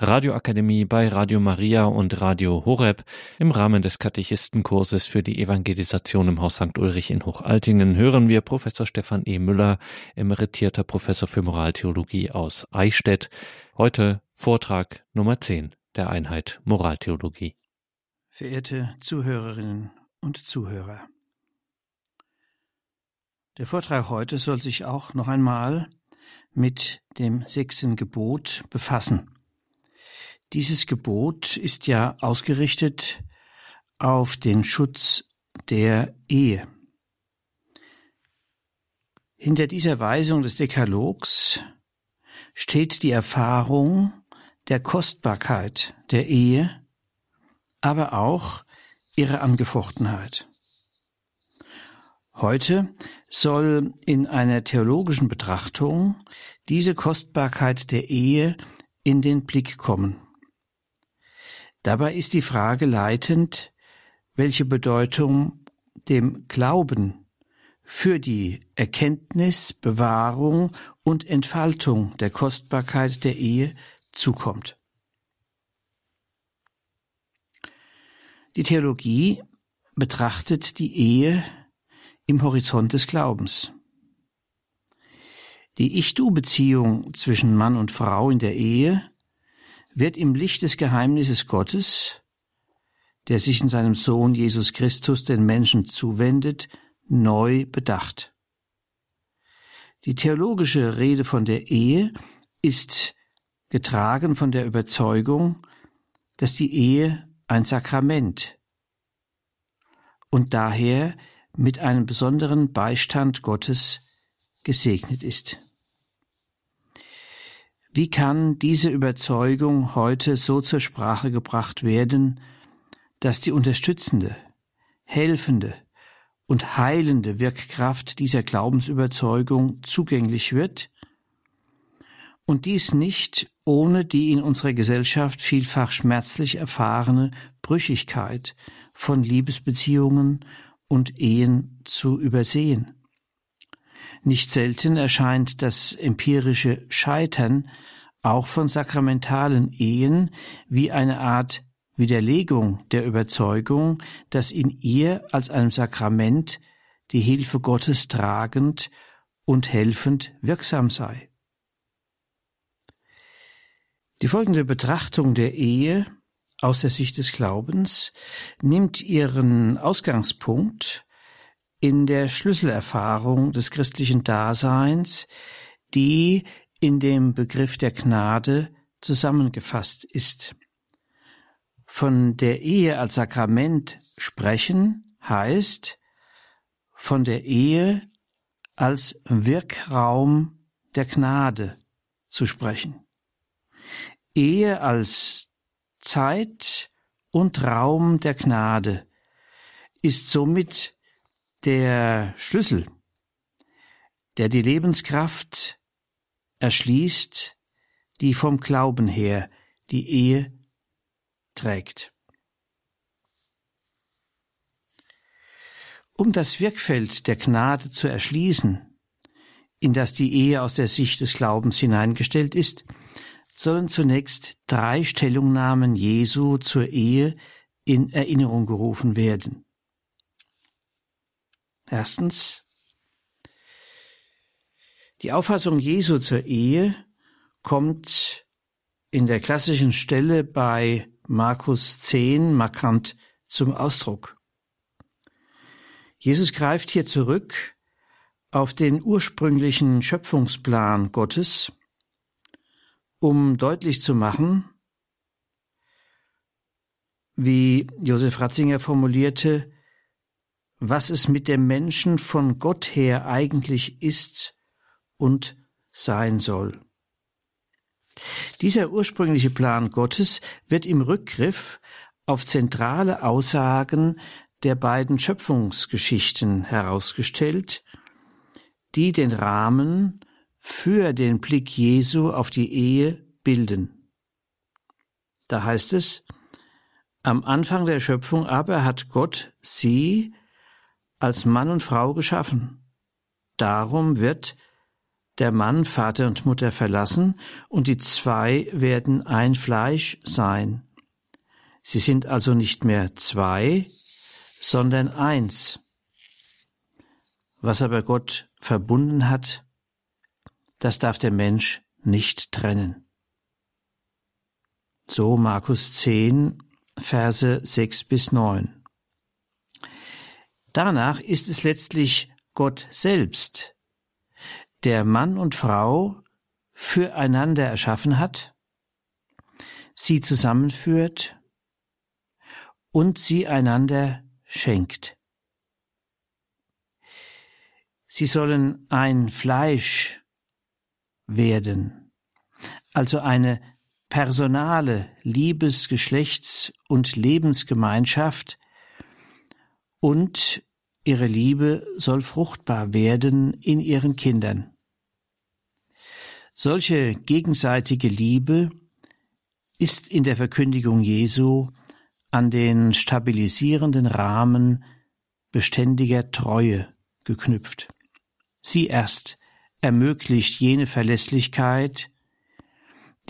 Radioakademie bei Radio Maria und Radio Horeb im Rahmen des Katechistenkurses für die Evangelisation im Haus St. Ulrich in Hochaltingen hören wir Professor Stefan E. Müller, emeritierter Professor für Moraltheologie aus Eichstätt. Heute Vortrag Nummer 10 der Einheit Moraltheologie. Verehrte Zuhörerinnen und Zuhörer. Der Vortrag heute soll sich auch noch einmal mit dem sechsten Gebot befassen. Dieses Gebot ist ja ausgerichtet auf den Schutz der Ehe. Hinter dieser Weisung des Dekalogs steht die Erfahrung der Kostbarkeit der Ehe, aber auch ihre Angefochtenheit. Heute soll in einer theologischen Betrachtung diese Kostbarkeit der Ehe in den Blick kommen. Dabei ist die Frage leitend, welche Bedeutung dem Glauben für die Erkenntnis, Bewahrung und Entfaltung der Kostbarkeit der Ehe zukommt. Die Theologie betrachtet die Ehe im Horizont des Glaubens. Die Ich-Du-Beziehung zwischen Mann und Frau in der Ehe wird im Licht des Geheimnisses Gottes, der sich in seinem Sohn Jesus Christus den Menschen zuwendet, neu bedacht. Die theologische Rede von der Ehe ist getragen von der Überzeugung, dass die Ehe ein Sakrament und daher mit einem besonderen Beistand Gottes gesegnet ist. Wie kann diese Überzeugung heute so zur Sprache gebracht werden, dass die unterstützende, helfende und heilende Wirkkraft dieser Glaubensüberzeugung zugänglich wird und dies nicht ohne die in unserer Gesellschaft vielfach schmerzlich erfahrene Brüchigkeit von Liebesbeziehungen und Ehen zu übersehen. Nicht selten erscheint das empirische Scheitern auch von sakramentalen Ehen wie eine Art Widerlegung der Überzeugung, dass in ihr als einem Sakrament die Hilfe Gottes tragend und helfend wirksam sei. Die folgende Betrachtung der Ehe aus der Sicht des Glaubens nimmt ihren Ausgangspunkt in der Schlüsselerfahrung des christlichen Daseins, die in dem Begriff der Gnade zusammengefasst ist. Von der Ehe als Sakrament sprechen heißt von der Ehe als Wirkraum der Gnade zu sprechen. Ehe als Zeit und Raum der Gnade ist somit der Schlüssel, der die Lebenskraft erschließt, die vom Glauben her die Ehe trägt. Um das Wirkfeld der Gnade zu erschließen, in das die Ehe aus der Sicht des Glaubens hineingestellt ist, sollen zunächst drei Stellungnahmen Jesu zur Ehe in Erinnerung gerufen werden. Erstens, die Auffassung Jesu zur Ehe kommt in der klassischen Stelle bei Markus 10 markant zum Ausdruck. Jesus greift hier zurück auf den ursprünglichen Schöpfungsplan Gottes, um deutlich zu machen, wie Josef Ratzinger formulierte, was es mit dem Menschen von Gott her eigentlich ist und sein soll. Dieser ursprüngliche Plan Gottes wird im Rückgriff auf zentrale Aussagen der beiden Schöpfungsgeschichten herausgestellt, die den Rahmen für den Blick Jesu auf die Ehe bilden. Da heißt es, am Anfang der Schöpfung aber hat Gott sie als Mann und Frau geschaffen. Darum wird der Mann Vater und Mutter verlassen und die zwei werden ein Fleisch sein. Sie sind also nicht mehr zwei, sondern eins. Was aber Gott verbunden hat, das darf der Mensch nicht trennen. So Markus 10, Verse 6 bis 9. Danach ist es letztlich Gott selbst, der Mann und Frau füreinander erschaffen hat, sie zusammenführt und sie einander schenkt. Sie sollen ein Fleisch werden, also eine personale Liebes-, Geschlechts- und Lebensgemeinschaft und ihre Liebe soll fruchtbar werden in ihren Kindern. Solche gegenseitige Liebe ist in der Verkündigung Jesu an den stabilisierenden Rahmen beständiger Treue geknüpft. Sie erst ermöglicht jene Verlässlichkeit,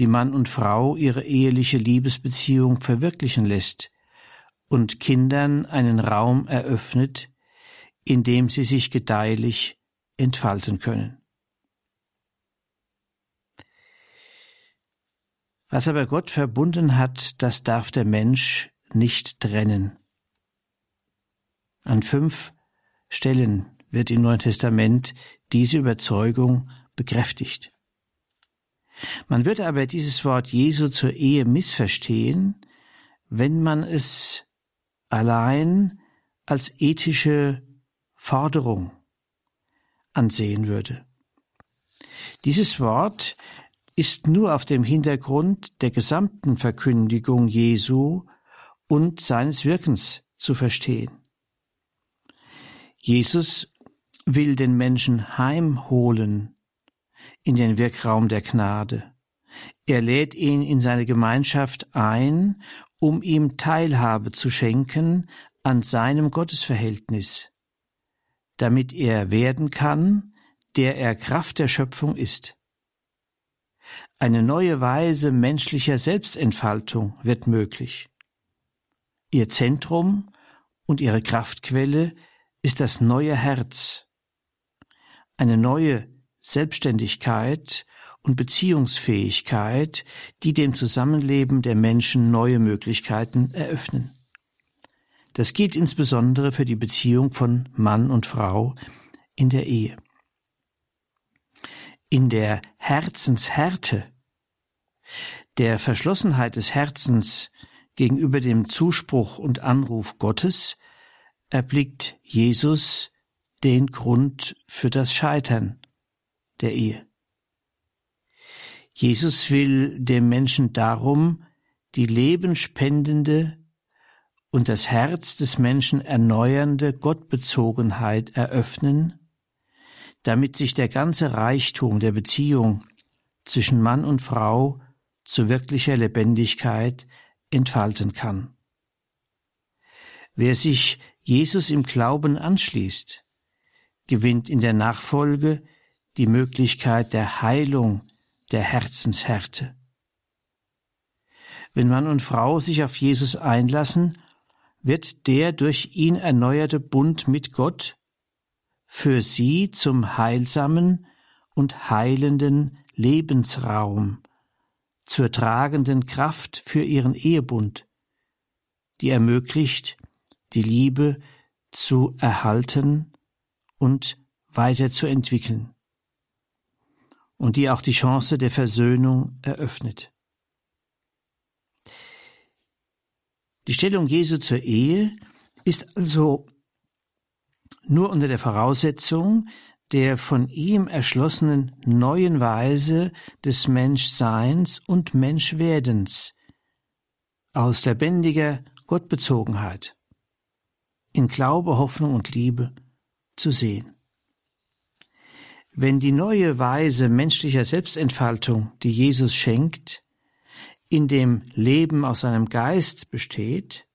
die Mann und Frau ihre eheliche Liebesbeziehung verwirklichen lässt und Kindern einen Raum eröffnet, in dem sie sich gedeihlich entfalten können. Was aber Gott verbunden hat, das darf der Mensch nicht trennen. An fünf Stellen wird im Neuen Testament diese Überzeugung bekräftigt. Man würde aber dieses Wort Jesu zur Ehe missverstehen, wenn man es allein als ethische Forderung ansehen würde. Dieses Wort ist nur auf dem Hintergrund der gesamten Verkündigung Jesu und seines Wirkens zu verstehen. Jesus will den Menschen heimholen in den Wirkraum der Gnade. Er lädt ihn in seine Gemeinschaft ein, um ihm Teilhabe zu schenken an seinem Gottesverhältnis, damit er werden kann, der er Kraft der Schöpfung ist. Eine neue Weise menschlicher Selbstentfaltung wird möglich. Ihr Zentrum und ihre Kraftquelle ist das neue Herz, eine neue Selbstständigkeit und Beziehungsfähigkeit, die dem Zusammenleben der Menschen neue Möglichkeiten eröffnen. Das gilt insbesondere für die Beziehung von Mann und Frau in der Ehe. In der Herzenshärte, der Verschlossenheit des Herzens gegenüber dem Zuspruch und Anruf Gottes erblickt Jesus den Grund für das Scheitern der Ehe. Jesus will dem Menschen darum die lebenspendende und das Herz des Menschen erneuernde Gottbezogenheit eröffnen, damit sich der ganze Reichtum der Beziehung zwischen Mann und Frau zu wirklicher Lebendigkeit entfalten kann. Wer sich Jesus im Glauben anschließt, gewinnt in der Nachfolge die Möglichkeit der Heilung der Herzenshärte. Wenn Mann und Frau sich auf Jesus einlassen, wird der durch ihn erneuerte Bund mit Gott für sie zum heilsamen und heilenden Lebensraum, zur tragenden Kraft für ihren Ehebund, die ermöglicht, die Liebe zu erhalten und weiterzuentwickeln und die auch die Chance der Versöhnung eröffnet. Die Stellung Jesu zur Ehe ist also nur unter der Voraussetzung der von ihm erschlossenen neuen Weise des Menschseins und Menschwerdens aus lebendiger Gottbezogenheit in Glaube, Hoffnung und Liebe zu sehen. Wenn die neue Weise menschlicher Selbstentfaltung, die Jesus schenkt, in dem Leben aus seinem Geist besteht,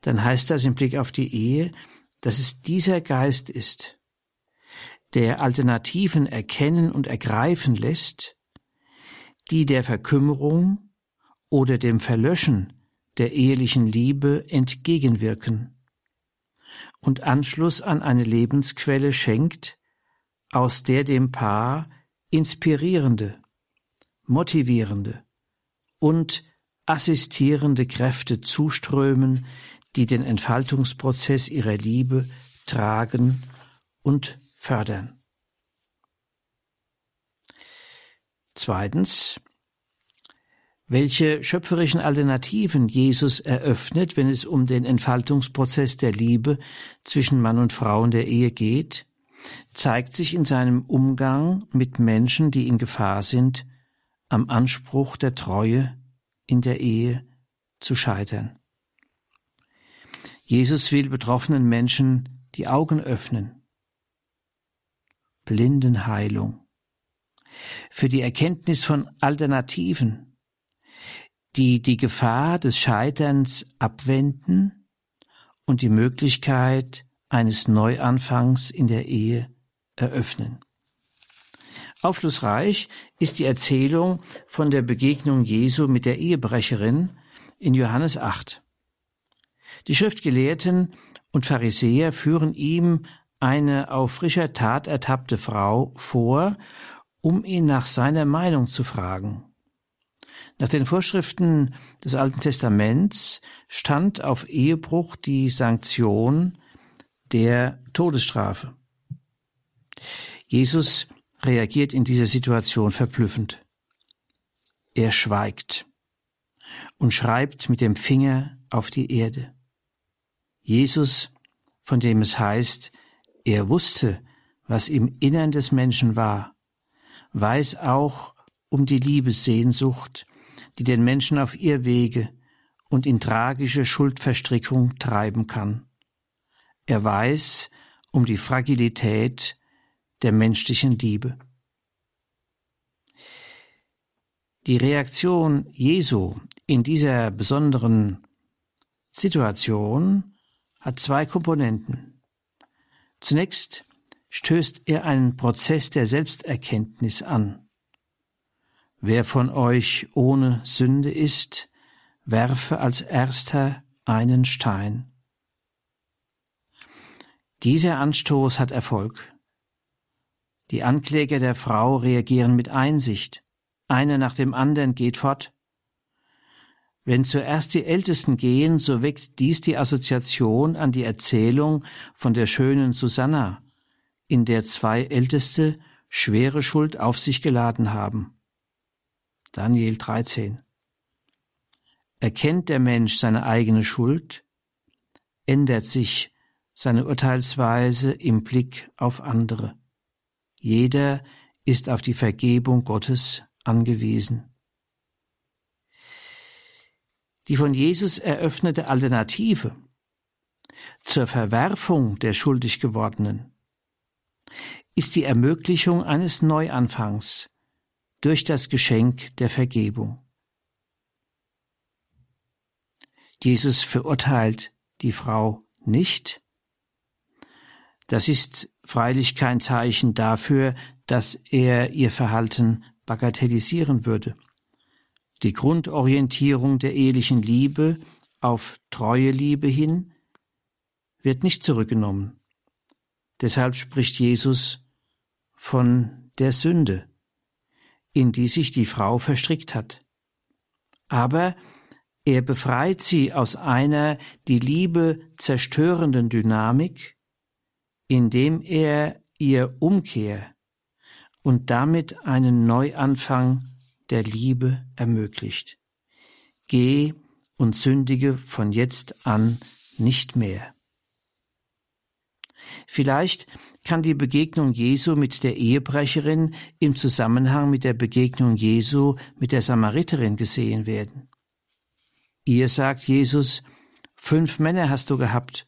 dann heißt das im Blick auf die Ehe, dass es dieser Geist ist, der Alternativen erkennen und ergreifen lässt, die der Verkümmerung oder dem Verlöschen der ehelichen Liebe entgegenwirken und Anschluss an eine Lebensquelle schenkt, aus der dem Paar inspirierende, motivierende und assistierende Kräfte zuströmen, die den Entfaltungsprozess ihrer Liebe tragen und fördern. Zweitens, welche schöpferischen Alternativen Jesus eröffnet, wenn es um den Entfaltungsprozess der Liebe zwischen Mann und Frau in der Ehe geht, zeigt sich in seinem Umgang mit Menschen, die in Gefahr sind, am Anspruch der Treue in der Ehe zu scheitern. Jesus will betroffenen Menschen die Augen öffnen. Blindenheilung. Für die Erkenntnis von Alternativen, die die Gefahr des Scheiterns abwenden und die Möglichkeit eines Neuanfangs in der Ehe eröffnen. Aufschlussreich ist die Erzählung von der Begegnung Jesu mit der Ehebrecherin in Johannes 8. Die Schriftgelehrten und Pharisäer führen ihm eine auf frischer Tat ertappte Frau vor, um ihn nach seiner Meinung zu fragen. Nach den Vorschriften des Alten Testaments stand auf Ehebruch die Sanktion der Todesstrafe. Jesus reagiert in dieser Situation verblüffend. Er schweigt und schreibt mit dem Finger auf die Erde. Jesus, von dem es heißt, er wusste, was im Innern des Menschen war, weiß auch um die Liebessehnsucht, die den Menschen auf ihr Wege und in tragische Schuldverstrickung treiben kann. Er weiß um die Fragilität der menschlichen Liebe. Die Reaktion Jesu in dieser besonderen Situation hat zwei Komponenten. Zunächst stößt er einen Prozess der Selbsterkenntnis an. Wer von euch ohne Sünde ist, werfe als erster einen Stein. Dieser Anstoß hat Erfolg. Die Ankläger der Frau reagieren mit Einsicht. Einer nach dem anderen geht fort. Wenn zuerst die Ältesten gehen, so weckt dies die Assoziation an die Erzählung von der schönen Susanna, in der zwei Älteste schwere Schuld auf sich geladen haben. Daniel 13. Erkennt der Mensch seine eigene Schuld, ändert sich seine Urteilsweise im Blick auf andere. Jeder ist auf die Vergebung Gottes angewiesen. Die von Jesus eröffnete Alternative zur Verwerfung der schuldig gewordenen ist die Ermöglichung eines Neuanfangs durch das Geschenk der Vergebung. Jesus verurteilt die Frau nicht, das ist freilich kein Zeichen dafür, dass er ihr Verhalten bagatellisieren würde. Die Grundorientierung der ehelichen Liebe auf treue Liebe hin wird nicht zurückgenommen. Deshalb spricht Jesus von der Sünde, in die sich die Frau verstrickt hat. Aber er befreit sie aus einer die Liebe zerstörenden Dynamik indem er ihr Umkehr und damit einen Neuanfang der Liebe ermöglicht. Geh und sündige von jetzt an nicht mehr. Vielleicht kann die Begegnung Jesu mit der Ehebrecherin im Zusammenhang mit der Begegnung Jesu mit der Samariterin gesehen werden. Ihr sagt Jesus, fünf Männer hast du gehabt,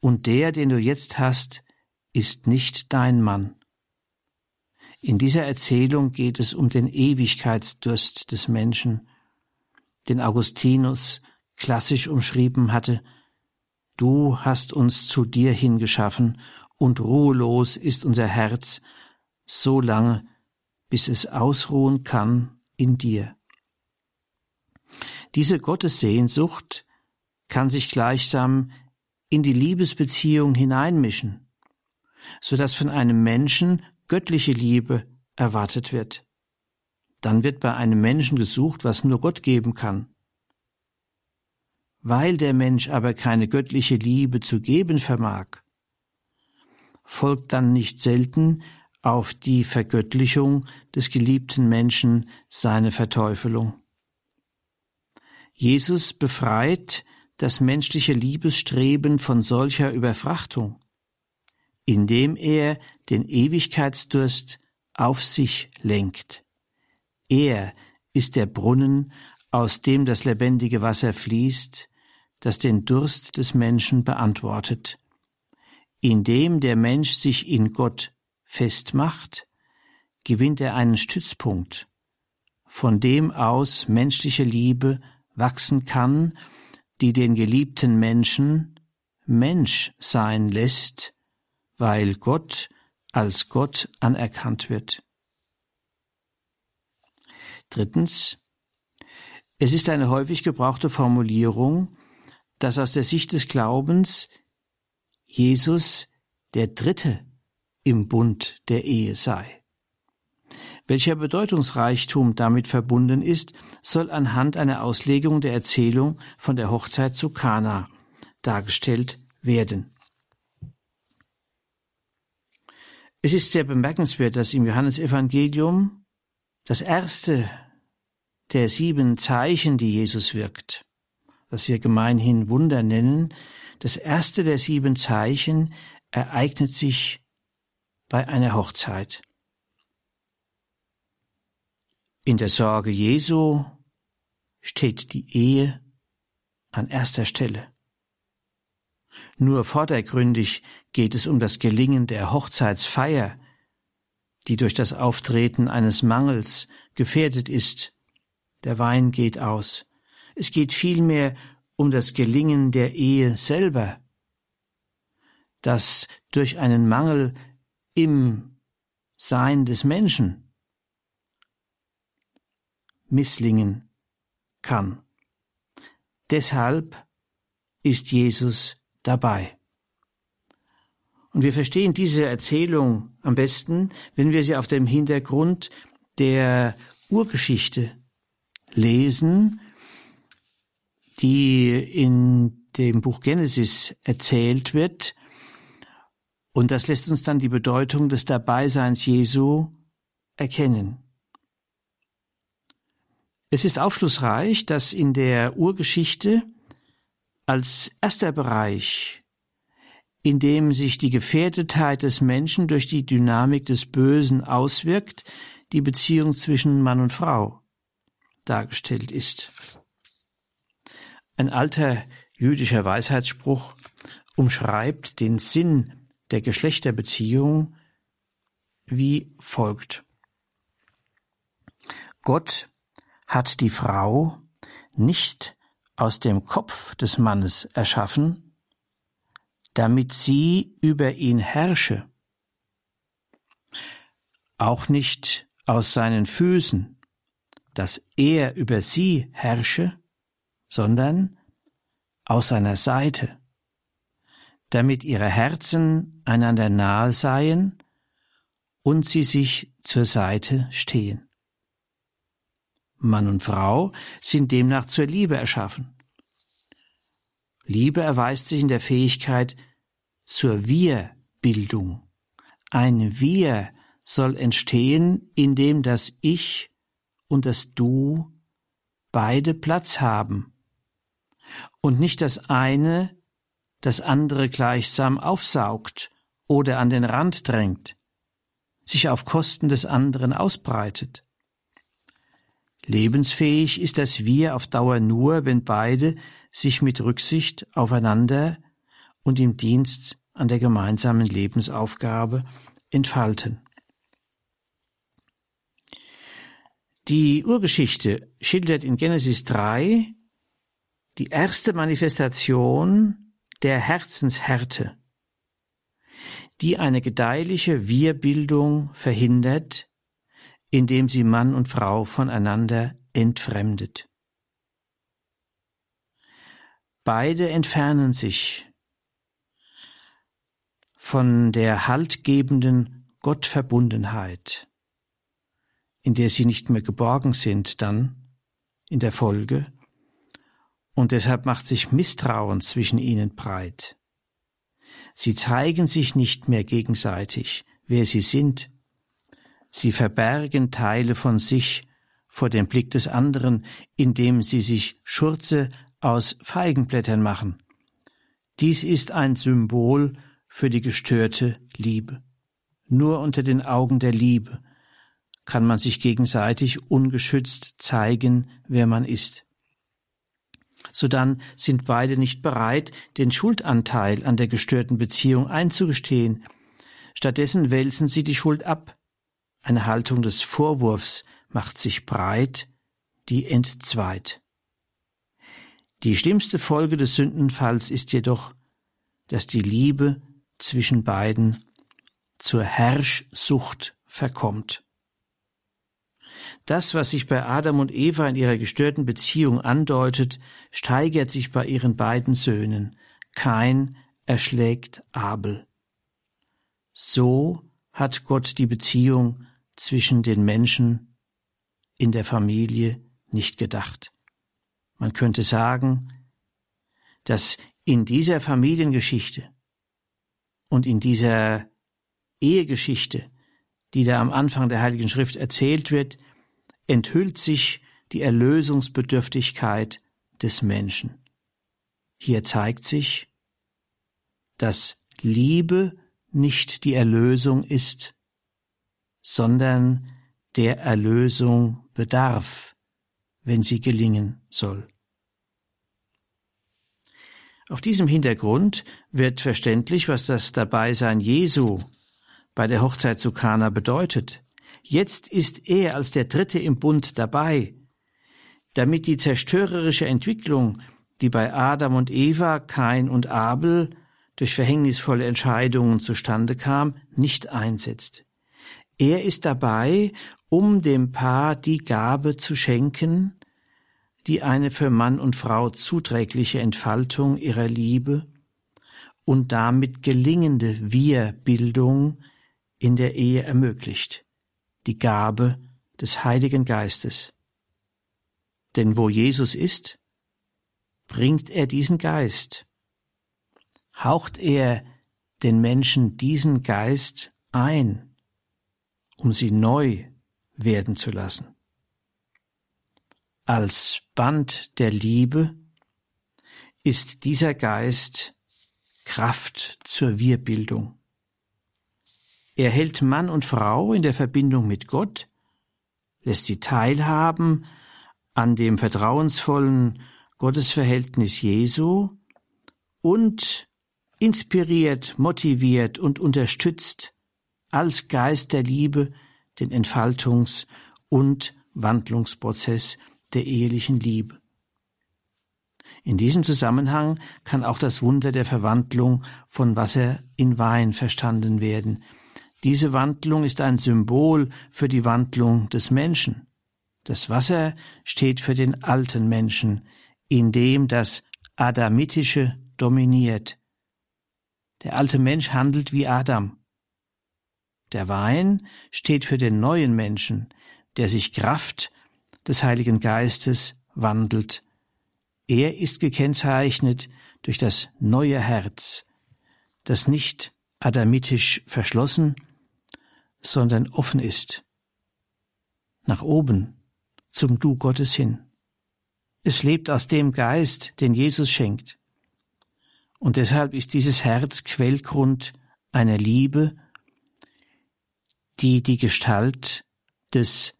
und der, den du jetzt hast, ist nicht dein Mann. In dieser Erzählung geht es um den Ewigkeitsdurst des Menschen, den Augustinus klassisch umschrieben hatte, Du hast uns zu dir hingeschaffen, und ruhelos ist unser Herz, so lange, bis es ausruhen kann in dir. Diese Gottessehnsucht kann sich gleichsam in die Liebesbeziehung hineinmischen, so dass von einem Menschen göttliche Liebe erwartet wird. Dann wird bei einem Menschen gesucht, was nur Gott geben kann. Weil der Mensch aber keine göttliche Liebe zu geben vermag, folgt dann nicht selten auf die Vergöttlichung des geliebten Menschen seine Verteufelung. Jesus befreit das menschliche Liebesstreben von solcher Überfrachtung, indem er den Ewigkeitsdurst auf sich lenkt. Er ist der Brunnen, aus dem das lebendige Wasser fließt, das den Durst des Menschen beantwortet. Indem der Mensch sich in Gott festmacht, gewinnt er einen Stützpunkt, von dem aus menschliche Liebe wachsen kann, die den geliebten Menschen Mensch sein lässt, weil Gott als Gott anerkannt wird. Drittens, es ist eine häufig gebrauchte Formulierung, dass aus der Sicht des Glaubens Jesus der Dritte im Bund der Ehe sei. Welcher Bedeutungsreichtum damit verbunden ist, soll anhand einer Auslegung der Erzählung von der Hochzeit zu Kana dargestellt werden. Es ist sehr bemerkenswert, dass im Johannesevangelium das erste der sieben Zeichen, die Jesus wirkt, was wir gemeinhin Wunder nennen, das erste der sieben Zeichen ereignet sich bei einer Hochzeit. In der Sorge Jesu steht die Ehe an erster Stelle. Nur vordergründig geht es um das Gelingen der Hochzeitsfeier, die durch das Auftreten eines Mangels gefährdet ist. Der Wein geht aus. Es geht vielmehr um das Gelingen der Ehe selber, das durch einen Mangel im Sein des Menschen misslingen kann. Deshalb ist Jesus dabei. Und wir verstehen diese Erzählung am besten, wenn wir sie auf dem Hintergrund der Urgeschichte lesen, die in dem Buch Genesis erzählt wird. Und das lässt uns dann die Bedeutung des Dabeiseins Jesu erkennen. Es ist aufschlussreich, dass in der Urgeschichte als erster Bereich, in dem sich die Gefährdetheit des Menschen durch die Dynamik des Bösen auswirkt, die Beziehung zwischen Mann und Frau dargestellt ist. Ein alter jüdischer Weisheitsspruch umschreibt den Sinn der Geschlechterbeziehung wie folgt. Gott hat die Frau nicht aus dem Kopf des Mannes erschaffen, damit sie über ihn herrsche, auch nicht aus seinen Füßen, dass er über sie herrsche, sondern aus seiner Seite, damit ihre Herzen einander nahe seien und sie sich zur Seite stehen. Mann und Frau sind demnach zur Liebe erschaffen. Liebe erweist sich in der Fähigkeit zur Wir-Bildung. Ein Wir soll entstehen, indem das Ich und das Du beide Platz haben und nicht das eine das andere gleichsam aufsaugt oder an den Rand drängt, sich auf Kosten des anderen ausbreitet. Lebensfähig ist das Wir auf Dauer nur, wenn beide sich mit Rücksicht aufeinander und im Dienst an der gemeinsamen Lebensaufgabe entfalten. Die Urgeschichte schildert in Genesis 3 die erste Manifestation der Herzenshärte, die eine gedeihliche Wir-Bildung verhindert, indem sie Mann und Frau voneinander entfremdet. Beide entfernen sich von der haltgebenden Gottverbundenheit, in der sie nicht mehr geborgen sind dann in der Folge, und deshalb macht sich Misstrauen zwischen ihnen breit. Sie zeigen sich nicht mehr gegenseitig, wer sie sind. Sie verbergen Teile von sich vor dem Blick des anderen, indem sie sich Schurze aus Feigenblättern machen. Dies ist ein Symbol für die gestörte Liebe. Nur unter den Augen der Liebe kann man sich gegenseitig ungeschützt zeigen, wer man ist sodann sind beide nicht bereit, den Schuldanteil an der gestörten Beziehung einzugestehen. Stattdessen wälzen sie die Schuld ab. Eine Haltung des Vorwurfs macht sich breit, die entzweit. Die schlimmste Folge des Sündenfalls ist jedoch, dass die Liebe zwischen beiden zur Herrschsucht verkommt. Das, was sich bei Adam und Eva in ihrer gestörten Beziehung andeutet, steigert sich bei ihren beiden Söhnen. Kain erschlägt Abel. So hat Gott die Beziehung zwischen den Menschen in der Familie nicht gedacht. Man könnte sagen, dass in dieser Familiengeschichte und in dieser Ehegeschichte, die da am Anfang der Heiligen Schrift erzählt wird, enthüllt sich die Erlösungsbedürftigkeit des Menschen. Hier zeigt sich, dass Liebe nicht die Erlösung ist, sondern der Erlösung bedarf, wenn sie gelingen soll. Auf diesem Hintergrund wird verständlich, was das Dabeisein Jesu bei der Hochzeit zu Kana bedeutet. Jetzt ist er als der Dritte im Bund dabei, damit die zerstörerische Entwicklung, die bei Adam und Eva, Kain und Abel durch verhängnisvolle Entscheidungen zustande kam, nicht einsetzt. Er ist dabei, um dem Paar die Gabe zu schenken, die eine für Mann und Frau zuträgliche Entfaltung ihrer Liebe und damit gelingende Wir-Bildung in der Ehe ermöglicht die Gabe des Heiligen Geistes. Denn wo Jesus ist, bringt er diesen Geist, haucht er den Menschen diesen Geist ein, um sie neu werden zu lassen. Als Band der Liebe ist dieser Geist Kraft zur Wirbildung. Er hält Mann und Frau in der Verbindung mit Gott, lässt sie teilhaben an dem vertrauensvollen Gottesverhältnis Jesu und inspiriert, motiviert und unterstützt als Geist der Liebe den Entfaltungs- und Wandlungsprozess der ehelichen Liebe. In diesem Zusammenhang kann auch das Wunder der Verwandlung von Wasser in Wein verstanden werden, diese Wandlung ist ein Symbol für die Wandlung des Menschen. Das Wasser steht für den alten Menschen, in dem das Adamitische dominiert. Der alte Mensch handelt wie Adam. Der Wein steht für den neuen Menschen, der sich Kraft des Heiligen Geistes wandelt. Er ist gekennzeichnet durch das neue Herz, das nicht adamitisch verschlossen, sondern offen ist. Nach oben, zum Du Gottes hin. Es lebt aus dem Geist, den Jesus schenkt. Und deshalb ist dieses Herz Quellgrund einer Liebe, die die Gestalt des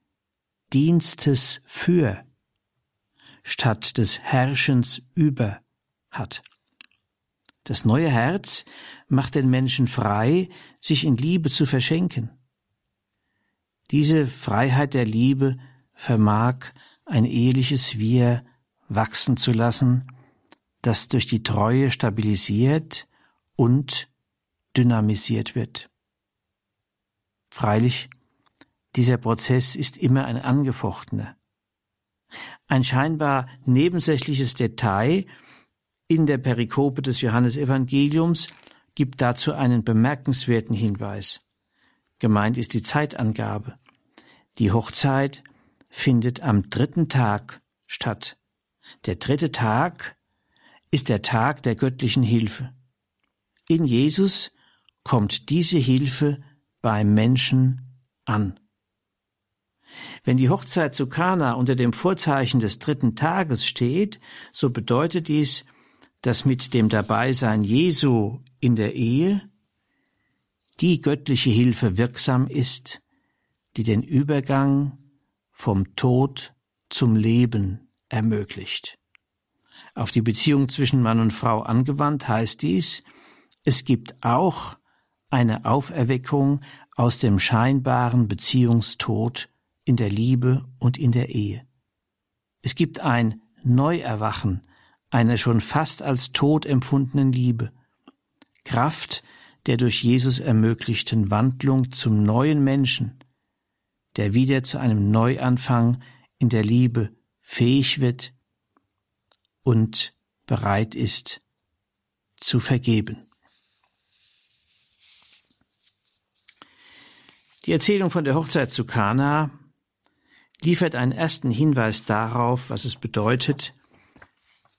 Dienstes für statt des Herrschens über hat. Das neue Herz macht den Menschen frei, sich in Liebe zu verschenken. Diese Freiheit der Liebe vermag ein eheliches Wir wachsen zu lassen, das durch die Treue stabilisiert und dynamisiert wird. Freilich, dieser Prozess ist immer ein angefochtener. Ein scheinbar nebensächliches Detail in der Perikope des Johannesevangeliums gibt dazu einen bemerkenswerten Hinweis. Gemeint ist die Zeitangabe. Die Hochzeit findet am dritten Tag statt. Der dritte Tag ist der Tag der göttlichen Hilfe. In Jesus kommt diese Hilfe beim Menschen an. Wenn die Hochzeit zu Kana unter dem Vorzeichen des dritten Tages steht, so bedeutet dies, dass mit dem Dabeisein Jesu in der Ehe die göttliche Hilfe wirksam ist, die den Übergang vom Tod zum Leben ermöglicht. Auf die Beziehung zwischen Mann und Frau angewandt heißt dies, es gibt auch eine Auferweckung aus dem scheinbaren Beziehungstod in der Liebe und in der Ehe. Es gibt ein Neuerwachen einer schon fast als tot empfundenen Liebe, Kraft der durch Jesus ermöglichten Wandlung zum neuen Menschen, der wieder zu einem Neuanfang in der Liebe fähig wird und bereit ist zu vergeben. Die Erzählung von der Hochzeit zu Kana liefert einen ersten Hinweis darauf, was es bedeutet,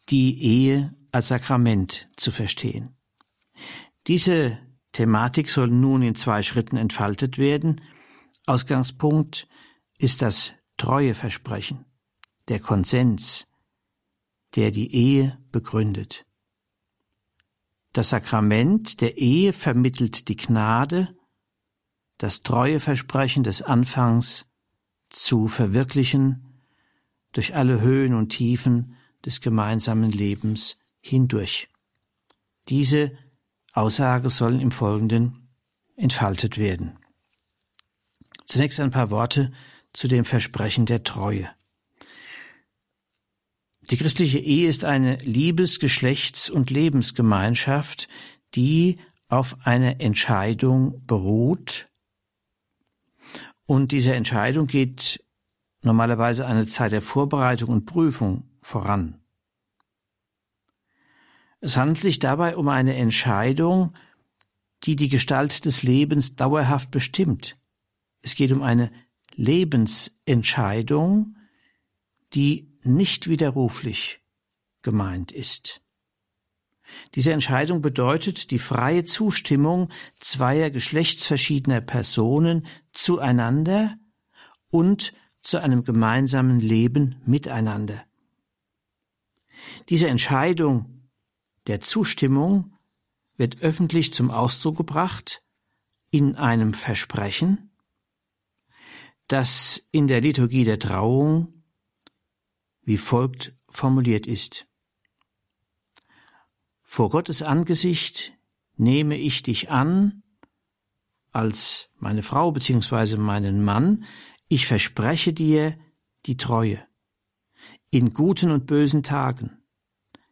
die Ehe als Sakrament zu verstehen. Diese Thematik soll nun in zwei Schritten entfaltet werden. Ausgangspunkt ist das Treueversprechen, der Konsens, der die Ehe begründet. Das Sakrament der Ehe vermittelt die Gnade, das Treueversprechen des Anfangs zu verwirklichen durch alle Höhen und Tiefen des gemeinsamen Lebens hindurch. Diese Aussage sollen im Folgenden entfaltet werden. Zunächst ein paar Worte zu dem Versprechen der Treue. Die christliche Ehe ist eine Liebes-, Geschlechts- und Lebensgemeinschaft, die auf einer Entscheidung beruht, und diese Entscheidung geht normalerweise eine Zeit der Vorbereitung und Prüfung voran. Es handelt sich dabei um eine Entscheidung, die die Gestalt des Lebens dauerhaft bestimmt. Es geht um eine Lebensentscheidung, die nicht widerruflich gemeint ist. Diese Entscheidung bedeutet die freie Zustimmung zweier geschlechtsverschiedener Personen zueinander und zu einem gemeinsamen Leben miteinander. Diese Entscheidung der Zustimmung wird öffentlich zum Ausdruck gebracht in einem Versprechen, das in der Liturgie der Trauung wie folgt formuliert ist. Vor Gottes Angesicht nehme ich dich an als meine Frau bzw. meinen Mann, ich verspreche dir die Treue in guten und bösen Tagen,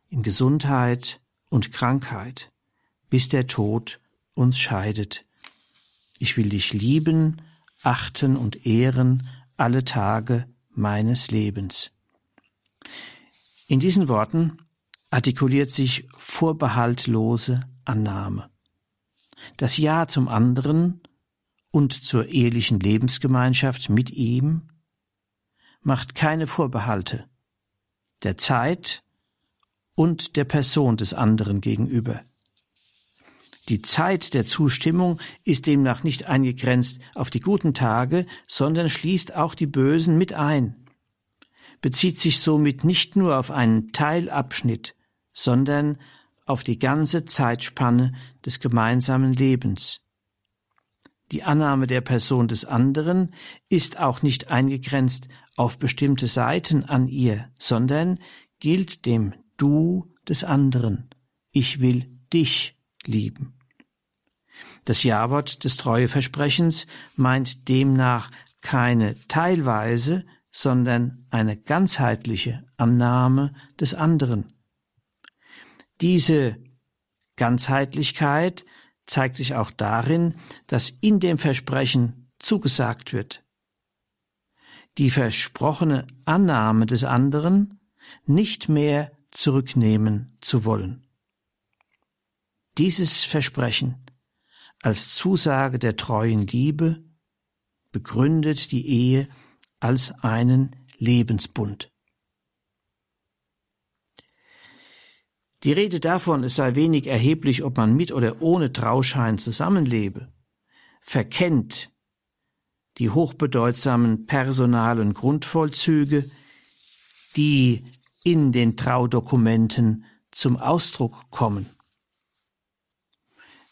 in Gesundheit und Krankheit, bis der Tod uns scheidet. Ich will dich lieben, achten und ehren alle Tage meines Lebens. In diesen Worten artikuliert sich vorbehaltlose Annahme. Das Ja zum anderen und zur ehelichen Lebensgemeinschaft mit ihm macht keine Vorbehalte der Zeit und der Person des anderen gegenüber. Die Zeit der Zustimmung ist demnach nicht eingegrenzt auf die guten Tage, sondern schließt auch die bösen mit ein, bezieht sich somit nicht nur auf einen Teilabschnitt, sondern auf die ganze Zeitspanne des gemeinsamen Lebens. Die Annahme der Person des anderen ist auch nicht eingegrenzt auf bestimmte Seiten an ihr, sondern gilt dem Du des anderen. Ich will dich lieben. Das Jawort des Treueversprechens meint demnach keine teilweise, sondern eine ganzheitliche Annahme des anderen. Diese Ganzheitlichkeit zeigt sich auch darin, dass in dem Versprechen zugesagt wird, die versprochene Annahme des anderen nicht mehr zurücknehmen zu wollen. Dieses Versprechen als Zusage der treuen Liebe begründet die Ehe als einen Lebensbund. Die Rede davon, es sei wenig erheblich, ob man mit oder ohne Trauschein zusammenlebe, verkennt die hochbedeutsamen personalen Grundvollzüge, die in den Traudokumenten zum Ausdruck kommen.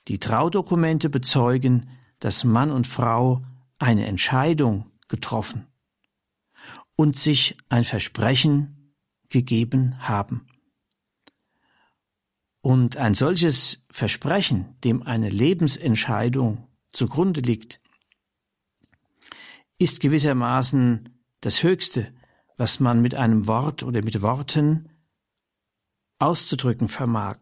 Die Traudokumente bezeugen, dass Mann und Frau eine Entscheidung getroffen und sich ein Versprechen gegeben haben. Und ein solches Versprechen, dem eine Lebensentscheidung zugrunde liegt, ist gewissermaßen das Höchste, was man mit einem Wort oder mit Worten auszudrücken vermag.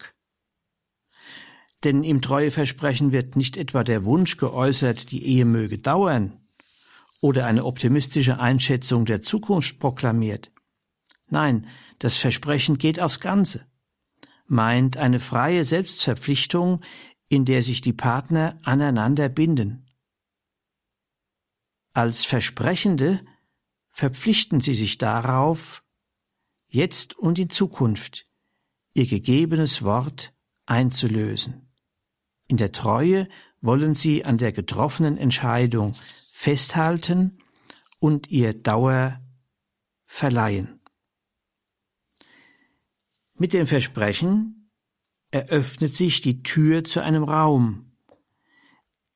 Denn im Treueversprechen wird nicht etwa der Wunsch geäußert, die Ehe möge dauern, oder eine optimistische Einschätzung der Zukunft proklamiert. Nein, das Versprechen geht aufs Ganze, meint eine freie Selbstverpflichtung, in der sich die Partner aneinander binden. Als Versprechende verpflichten sie sich darauf, jetzt und in Zukunft ihr gegebenes Wort einzulösen. In der Treue wollen sie an der getroffenen Entscheidung festhalten und ihr Dauer verleihen. Mit dem Versprechen eröffnet sich die Tür zu einem Raum,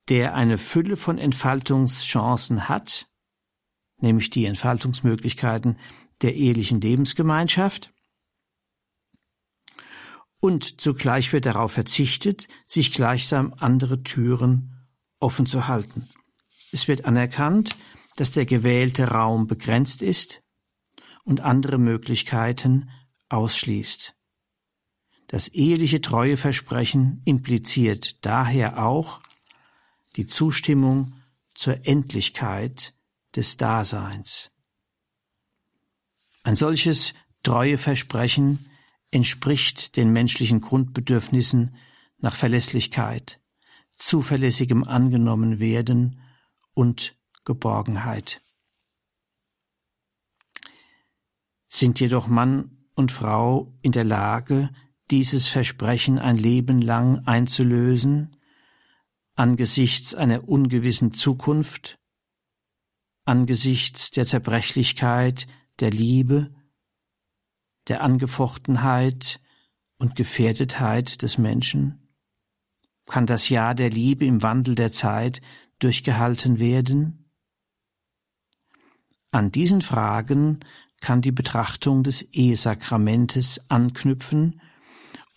der eine Fülle von Entfaltungschancen hat, nämlich die Entfaltungsmöglichkeiten der ehelichen Lebensgemeinschaft, und zugleich wird darauf verzichtet, sich gleichsam andere Türen offen zu halten. Es wird anerkannt, dass der gewählte Raum begrenzt ist und andere Möglichkeiten ausschließt. Das eheliche Treueversprechen impliziert daher auch die Zustimmung zur Endlichkeit des Daseins. Ein solches Treueversprechen entspricht den menschlichen Grundbedürfnissen nach Verlässlichkeit, zuverlässigem angenommen werden und Geborgenheit. Sind jedoch Mann und Frau in der Lage, dieses Versprechen ein Leben lang einzulösen, angesichts einer ungewissen Zukunft, angesichts der Zerbrechlichkeit der Liebe, der Angefochtenheit und Gefährdetheit des Menschen? Kann das Ja der Liebe im Wandel der Zeit durchgehalten werden? An diesen Fragen kann die Betrachtung des Ehesakramentes anknüpfen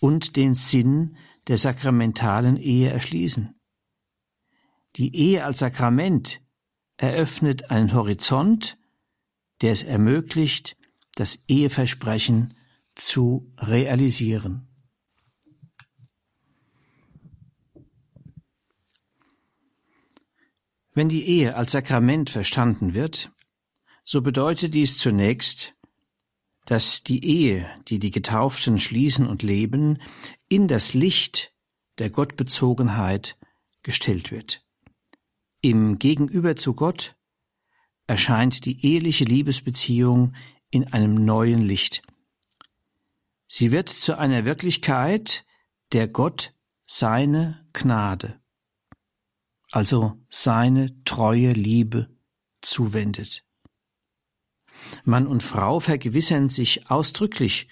und den Sinn der sakramentalen Ehe erschließen. Die Ehe als Sakrament eröffnet einen Horizont, der es ermöglicht, das Eheversprechen zu realisieren. Wenn die Ehe als Sakrament verstanden wird, so bedeutet dies zunächst, dass die Ehe, die die Getauften schließen und leben, in das Licht der Gottbezogenheit gestellt wird. Im Gegenüber zu Gott erscheint die eheliche Liebesbeziehung in einem neuen Licht. Sie wird zu einer Wirklichkeit, der Gott seine Gnade, also seine treue Liebe zuwendet. Mann und Frau vergewissern sich ausdrücklich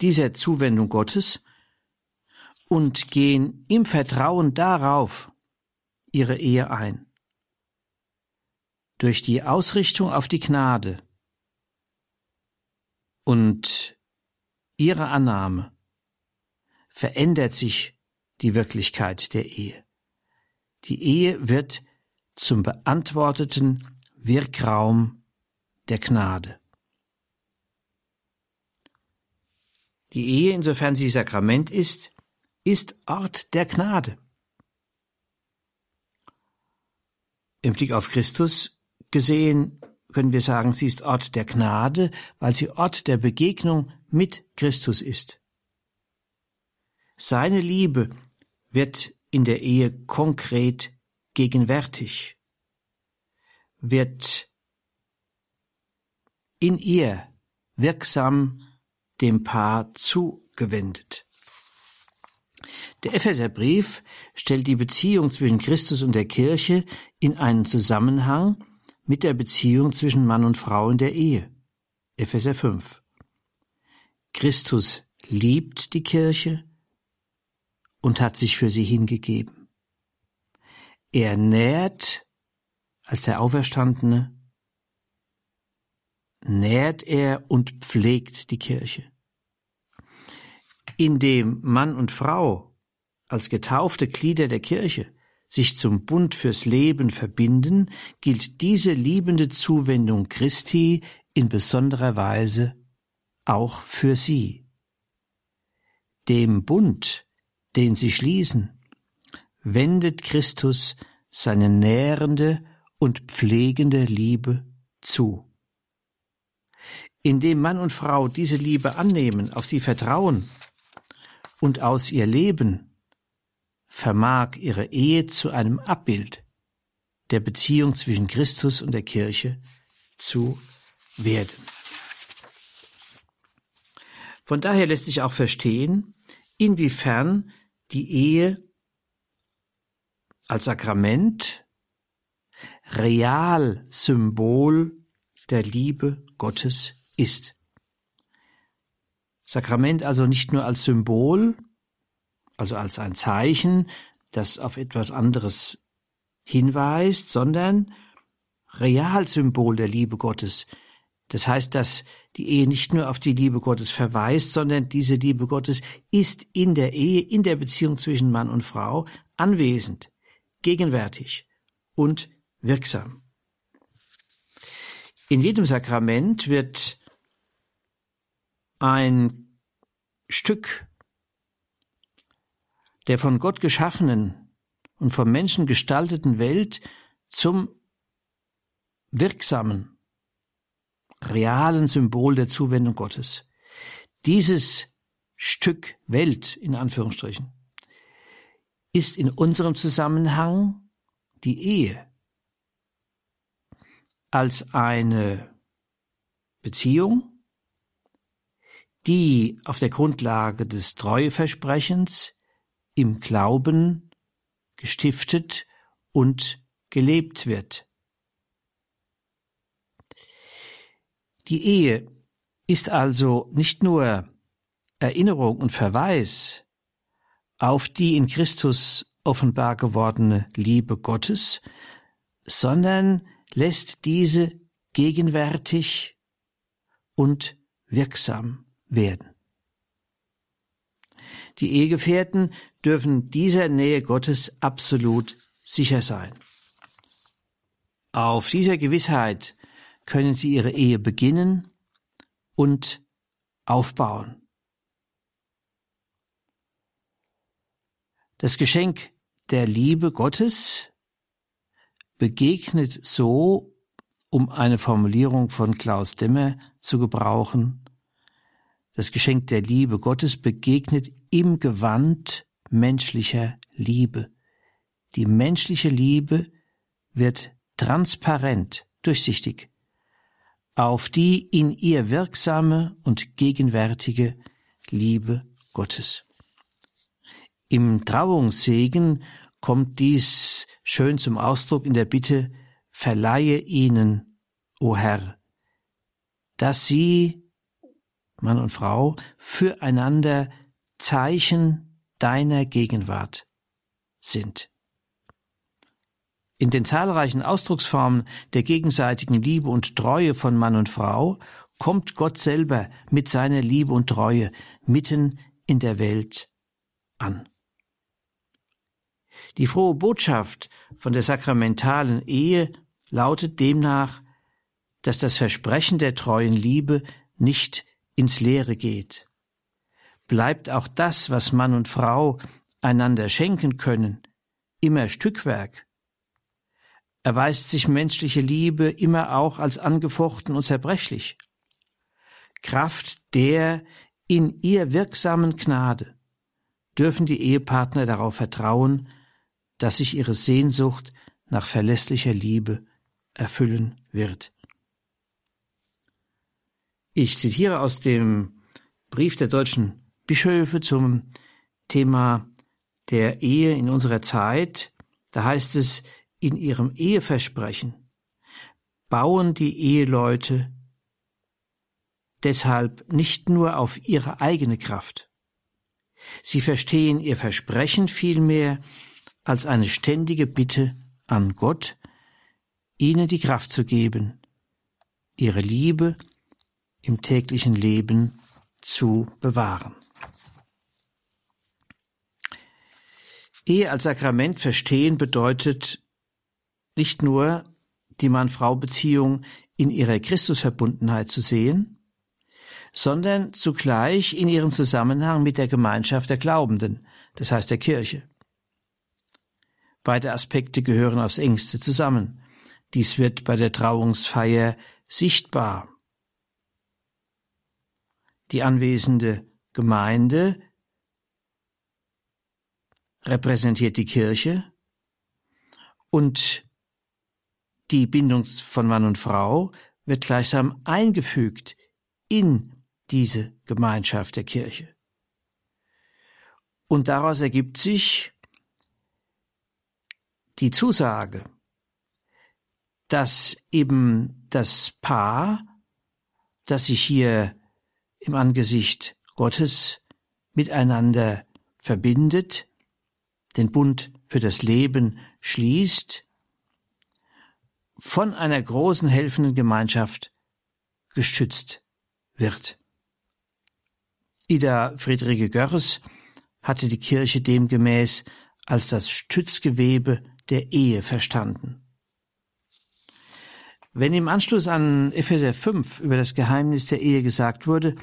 dieser Zuwendung Gottes und gehen im Vertrauen darauf ihre Ehe ein durch die Ausrichtung auf die Gnade und ihre Annahme verändert sich die Wirklichkeit der Ehe. Die Ehe wird zum beantworteten Wirkraum der Gnade. Die Ehe, insofern sie Sakrament ist, ist Ort der Gnade. Im Blick auf Christus gesehen können wir sagen, sie ist Ort der Gnade, weil sie Ort der Begegnung mit Christus ist. Seine Liebe wird in der Ehe konkret gegenwärtig, wird in ihr wirksam dem Paar zugewendet. Der Epheserbrief stellt die Beziehung zwischen Christus und der Kirche in einen Zusammenhang mit der Beziehung zwischen Mann und Frau in der Ehe. Epheser 5. Christus liebt die Kirche und hat sich für sie hingegeben. Er nährt als der Auferstandene, nährt er und pflegt die Kirche. Indem Mann und Frau als getaufte Glieder der Kirche sich zum Bund fürs Leben verbinden, gilt diese liebende Zuwendung Christi in besonderer Weise auch für sie. Dem Bund, den sie schließen, wendet Christus seine nährende und pflegende Liebe zu. Indem Mann und Frau diese Liebe annehmen, auf sie vertrauen und aus ihr leben, vermag ihre Ehe zu einem Abbild der Beziehung zwischen Christus und der Kirche zu werden. Von daher lässt sich auch verstehen, inwiefern die Ehe als Sakrament real Symbol der Liebe Gottes ist. Sakrament also nicht nur als Symbol, also als ein Zeichen, das auf etwas anderes hinweist, sondern Realsymbol der Liebe Gottes. Das heißt, dass die Ehe nicht nur auf die Liebe Gottes verweist, sondern diese Liebe Gottes ist in der Ehe, in der Beziehung zwischen Mann und Frau anwesend, gegenwärtig und wirksam. In jedem Sakrament wird ein Stück der von Gott geschaffenen und vom Menschen gestalteten Welt zum wirksamen, realen Symbol der Zuwendung Gottes. Dieses Stück Welt in Anführungsstrichen ist in unserem Zusammenhang die Ehe als eine Beziehung, die auf der Grundlage des Treueversprechens im Glauben gestiftet und gelebt wird. Die Ehe ist also nicht nur Erinnerung und Verweis auf die in Christus offenbar gewordene Liebe Gottes, sondern lässt diese gegenwärtig und wirksam werden. Die Ehegefährten dürfen dieser Nähe Gottes absolut sicher sein. Auf dieser Gewissheit können sie ihre Ehe beginnen und aufbauen. Das Geschenk der Liebe Gottes begegnet so, um eine Formulierung von Klaus Demmer zu gebrauchen, das Geschenk der Liebe Gottes begegnet im Gewand menschlicher Liebe. Die menschliche Liebe wird transparent, durchsichtig, auf die in ihr wirksame und gegenwärtige Liebe Gottes. Im Trauungssegen kommt dies schön zum Ausdruck in der Bitte, verleihe ihnen, o Herr, dass sie Mann und Frau, füreinander Zeichen deiner Gegenwart sind. In den zahlreichen Ausdrucksformen der gegenseitigen Liebe und Treue von Mann und Frau kommt Gott selber mit seiner Liebe und Treue mitten in der Welt an. Die frohe Botschaft von der sakramentalen Ehe lautet demnach, dass das Versprechen der treuen Liebe nicht ins Leere geht. Bleibt auch das, was Mann und Frau einander schenken können, immer Stückwerk, erweist sich menschliche Liebe immer auch als angefochten und zerbrechlich. Kraft der in ihr wirksamen Gnade dürfen die Ehepartner darauf vertrauen, dass sich ihre Sehnsucht nach verlässlicher Liebe erfüllen wird. Ich zitiere aus dem Brief der deutschen Bischöfe zum Thema der Ehe in unserer Zeit. Da heißt es, in ihrem Eheversprechen bauen die Eheleute deshalb nicht nur auf ihre eigene Kraft. Sie verstehen ihr Versprechen vielmehr als eine ständige Bitte an Gott, ihnen die Kraft zu geben, ihre Liebe im täglichen Leben zu bewahren. Ehe als Sakrament verstehen bedeutet nicht nur die Mann-Frau-Beziehung in ihrer Christusverbundenheit zu sehen, sondern zugleich in ihrem Zusammenhang mit der Gemeinschaft der Glaubenden, das heißt der Kirche. Beide Aspekte gehören aufs engste zusammen. Dies wird bei der Trauungsfeier sichtbar. Die anwesende Gemeinde repräsentiert die Kirche und die Bindung von Mann und Frau wird gleichsam eingefügt in diese Gemeinschaft der Kirche. Und daraus ergibt sich die Zusage, dass eben das Paar, das sich hier im Angesicht Gottes miteinander verbindet, den Bund für das Leben schließt, von einer großen helfenden Gemeinschaft gestützt wird. Ida Friederike Görres hatte die Kirche demgemäß als das Stützgewebe der Ehe verstanden. Wenn im Anschluss an Epheser 5 über das Geheimnis der Ehe gesagt wurde,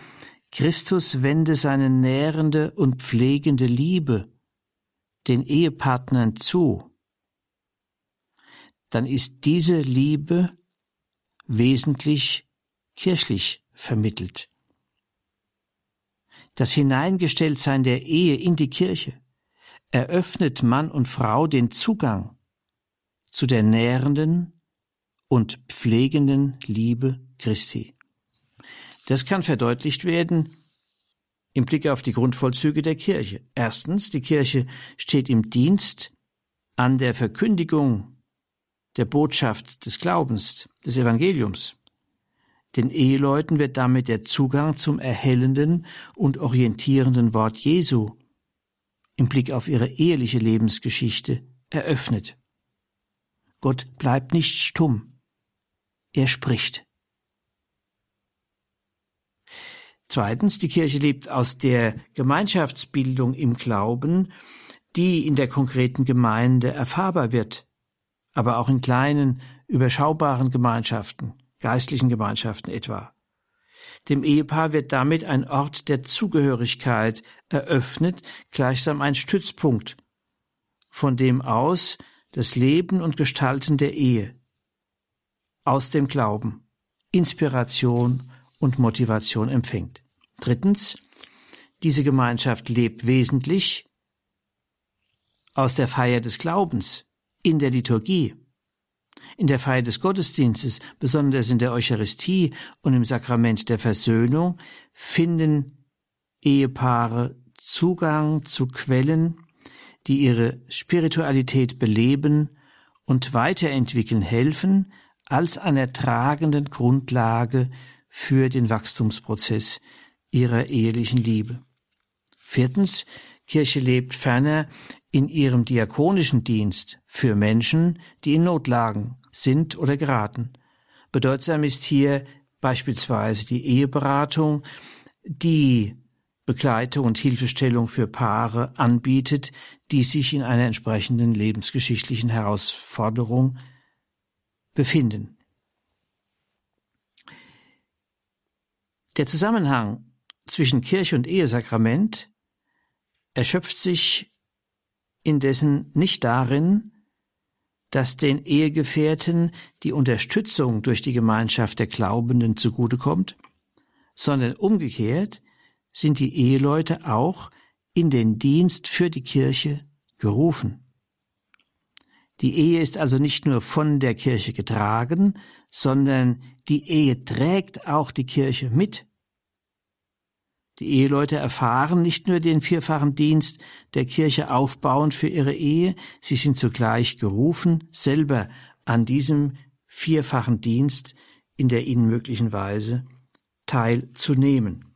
Christus wende seine nährende und pflegende Liebe den Ehepartnern zu, dann ist diese Liebe wesentlich kirchlich vermittelt. Das Hineingestelltsein der Ehe in die Kirche eröffnet Mann und Frau den Zugang zu der nährenden und pflegenden Liebe Christi. Das kann verdeutlicht werden im Blick auf die Grundvollzüge der Kirche. Erstens, die Kirche steht im Dienst an der Verkündigung der Botschaft des Glaubens, des Evangeliums. Den Eheleuten wird damit der Zugang zum erhellenden und orientierenden Wort Jesu im Blick auf ihre eheliche Lebensgeschichte eröffnet. Gott bleibt nicht stumm. Er spricht. Zweitens, die Kirche lebt aus der Gemeinschaftsbildung im Glauben, die in der konkreten Gemeinde erfahrbar wird, aber auch in kleinen, überschaubaren Gemeinschaften, geistlichen Gemeinschaften etwa. Dem Ehepaar wird damit ein Ort der Zugehörigkeit eröffnet, gleichsam ein Stützpunkt, von dem aus das Leben und Gestalten der Ehe aus dem Glauben Inspiration und Motivation empfängt. Drittens, diese Gemeinschaft lebt wesentlich aus der Feier des Glaubens in der Liturgie in der Feier des Gottesdienstes, besonders in der Eucharistie und im Sakrament der Versöhnung, finden Ehepaare Zugang zu Quellen, die ihre Spiritualität beleben und weiterentwickeln helfen, als einer tragenden Grundlage für den Wachstumsprozess ihrer ehelichen Liebe. Viertens, Kirche lebt ferner in ihrem diakonischen Dienst für Menschen, die in Notlagen sind oder geraten. Bedeutsam ist hier beispielsweise die Eheberatung, die Begleitung und Hilfestellung für Paare anbietet, die sich in einer entsprechenden lebensgeschichtlichen Herausforderung befinden. Der Zusammenhang zwischen Kirche und Ehesakrament erschöpft sich indessen nicht darin, dass den Ehegefährten die Unterstützung durch die Gemeinschaft der Glaubenden zugutekommt, sondern umgekehrt sind die Eheleute auch in den Dienst für die Kirche gerufen. Die Ehe ist also nicht nur von der Kirche getragen, sondern die Ehe trägt auch die Kirche mit. Die Eheleute erfahren nicht nur den vierfachen Dienst der Kirche aufbauend für ihre Ehe, sie sind zugleich gerufen, selber an diesem vierfachen Dienst in der ihnen möglichen Weise teilzunehmen.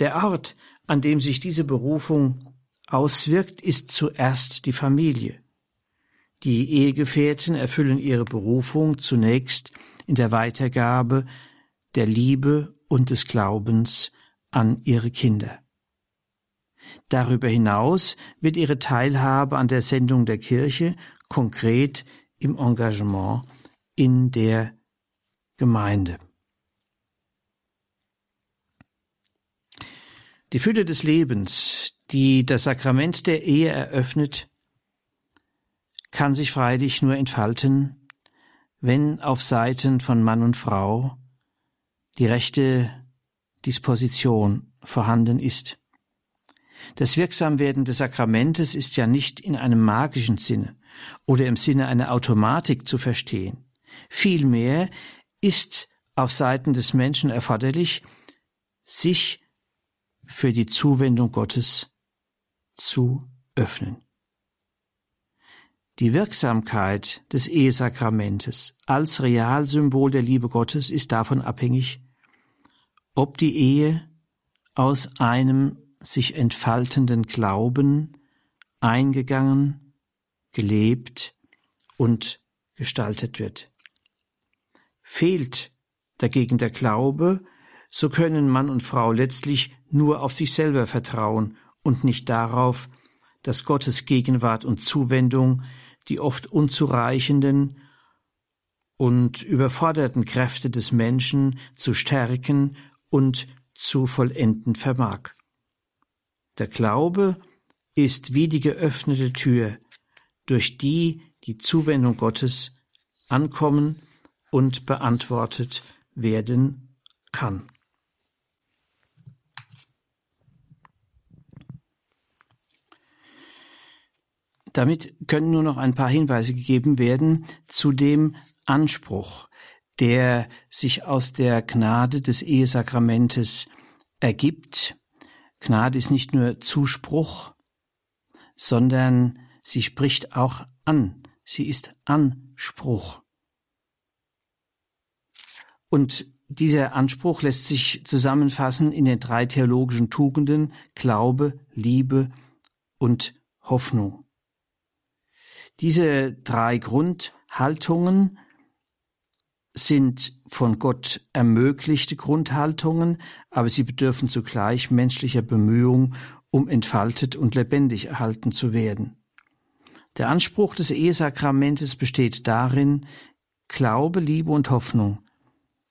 Der Ort, an dem sich diese Berufung auswirkt, ist zuerst die Familie. Die Ehegefährten erfüllen ihre Berufung zunächst in der Weitergabe der Liebe und des Glaubens an ihre Kinder. Darüber hinaus wird ihre Teilhabe an der Sendung der Kirche konkret im Engagement in der Gemeinde. Die Fülle des Lebens, die das Sakrament der Ehe eröffnet, kann sich freilich nur entfalten, wenn auf Seiten von Mann und Frau die rechte Disposition vorhanden ist. Das Wirksamwerden des Sakramentes ist ja nicht in einem magischen Sinne oder im Sinne einer Automatik zu verstehen. Vielmehr ist auf Seiten des Menschen erforderlich, sich für die Zuwendung Gottes zu öffnen. Die Wirksamkeit des Ehesakramentes als Realsymbol der Liebe Gottes ist davon abhängig, ob die Ehe aus einem sich entfaltenden Glauben eingegangen, gelebt und gestaltet wird. Fehlt dagegen der Glaube, so können Mann und Frau letztlich nur auf sich selber vertrauen und nicht darauf, dass Gottes Gegenwart und Zuwendung die oft unzureichenden und überforderten Kräfte des Menschen zu stärken und zu vollenden vermag. Der Glaube ist wie die geöffnete Tür, durch die die Zuwendung Gottes ankommen und beantwortet werden kann. Damit können nur noch ein paar Hinweise gegeben werden zu dem Anspruch, der sich aus der Gnade des Ehesakramentes ergibt. Gnade ist nicht nur Zuspruch, sondern sie spricht auch an. Sie ist Anspruch. Und dieser Anspruch lässt sich zusammenfassen in den drei theologischen Tugenden Glaube, Liebe und Hoffnung. Diese drei Grundhaltungen sind von Gott ermöglichte Grundhaltungen, aber sie bedürfen zugleich menschlicher Bemühung, um entfaltet und lebendig erhalten zu werden. Der Anspruch des Ehesakramentes besteht darin, Glaube, Liebe und Hoffnung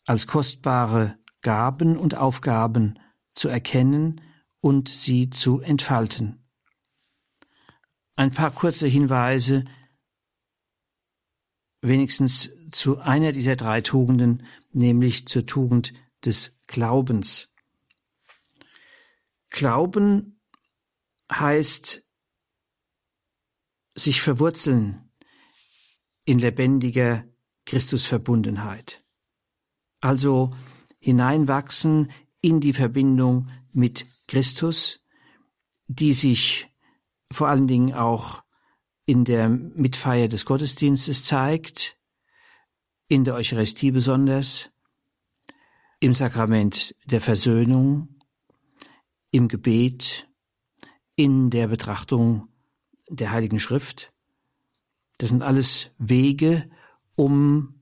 als kostbare Gaben und Aufgaben zu erkennen und sie zu entfalten. Ein paar kurze Hinweise wenigstens zu einer dieser drei Tugenden, nämlich zur Tugend des Glaubens. Glauben heißt sich verwurzeln in lebendiger Christusverbundenheit. Also hineinwachsen in die Verbindung mit Christus, die sich vor allen Dingen auch in der Mitfeier des Gottesdienstes zeigt, in der Eucharistie besonders, im Sakrament der Versöhnung, im Gebet, in der Betrachtung der Heiligen Schrift. Das sind alles Wege, um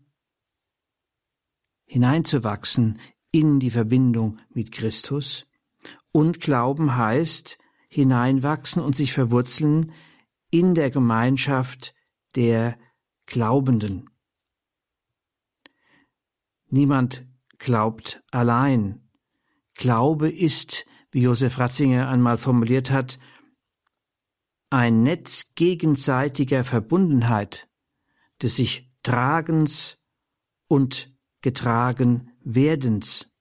hineinzuwachsen in die Verbindung mit Christus. Und Glauben heißt hineinwachsen und sich verwurzeln in der Gemeinschaft der Glaubenden. Niemand glaubt allein. Glaube ist, wie Josef Ratzinger einmal formuliert hat, ein Netz gegenseitiger Verbundenheit, des sich Tragens und getragen Werdens.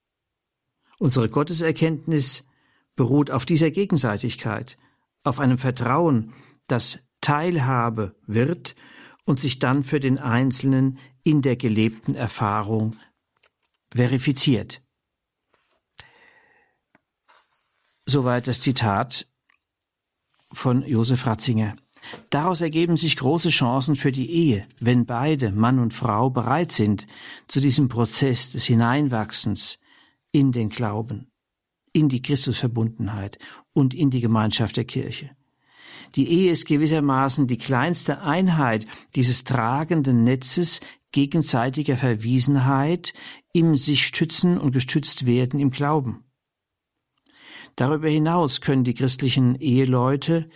Unsere Gotteserkenntnis beruht auf dieser Gegenseitigkeit, auf einem Vertrauen, das Teilhabe wird und sich dann für den Einzelnen in der gelebten Erfahrung verifiziert. Soweit das Zitat von Josef Ratzinger. Daraus ergeben sich große Chancen für die Ehe, wenn beide, Mann und Frau, bereit sind zu diesem Prozess des Hineinwachsens in den Glauben, in die Christusverbundenheit und in die Gemeinschaft der Kirche. Die Ehe ist gewissermaßen die kleinste Einheit dieses tragenden Netzes gegenseitiger Verwiesenheit im sich stützen und gestützt werden im Glauben. Darüber hinaus können die christlichen Eheleute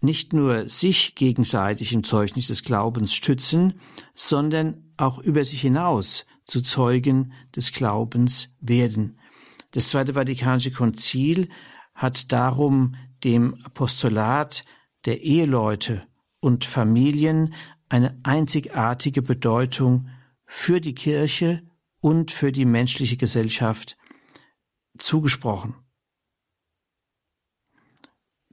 nicht nur sich gegenseitig im Zeugnis des Glaubens stützen, sondern auch über sich hinaus zu Zeugen des Glaubens werden. Das Zweite Vatikanische Konzil hat darum dem Apostolat der Eheleute und Familien eine einzigartige Bedeutung für die Kirche und für die menschliche Gesellschaft zugesprochen.